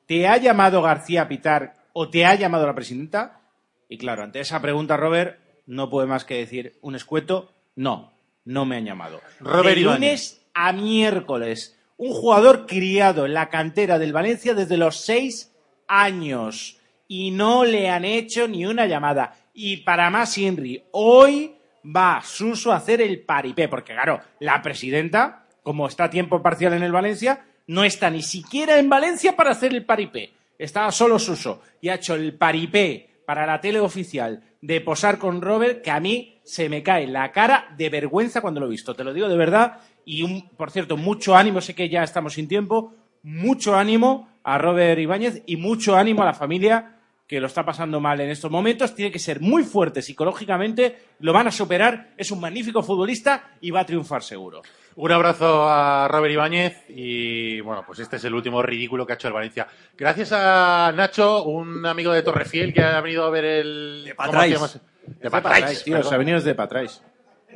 ¿te ha llamado García pitar o te ha llamado la presidenta? Y claro, ante esa pregunta, Robert no puede más que decir un escueto, no, no me han llamado. Robert lunes a miércoles, un jugador criado en la cantera del Valencia desde los seis años y no le han hecho ni una llamada. Y para más Inri, hoy va Suso a hacer el paripé, porque claro, la presidenta, como está a tiempo parcial en el Valencia, no está ni siquiera en Valencia para hacer el paripé. Estaba solo Suso y ha hecho el paripé para la tele oficial de posar con Robert, que a mí se me cae la cara de vergüenza cuando lo he visto. Te lo digo de verdad. Y, un, por cierto, mucho ánimo, sé que ya estamos sin tiempo, mucho ánimo a Robert Ibáñez y mucho ánimo a la familia que lo está pasando mal en estos momentos. Tiene que ser muy fuerte psicológicamente, lo van a superar, es un magnífico futbolista y va a triunfar seguro. Un abrazo a Robert Ibáñez y bueno, pues este es el último ridículo que ha hecho el Valencia. Gracias a Nacho, un amigo de Torrefiel que ha venido a ver el... De Patrais. De Patrais, tío, se ha venido desde Patrais.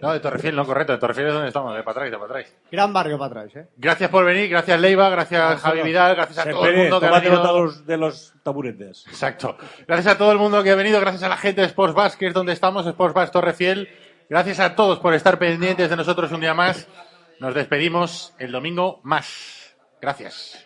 No, de Torrefiel, no, correcto. De Torrefiel es donde estamos, de Patrais, de Patrais. Gran barrio para atrás, ¿eh? Gracias por venir, gracias Leiva, gracias Javi Vidal, gracias a todo el mundo que ha venido. de los- de los taburetes. Exacto. Gracias a todo el mundo que ha venido, gracias a la gente de Sports Bus, que es donde estamos, Sports Bus Torrefiel. Gracias a todos por estar pendientes de nosotros un día más. Nos despedimos el domingo más. Gracias.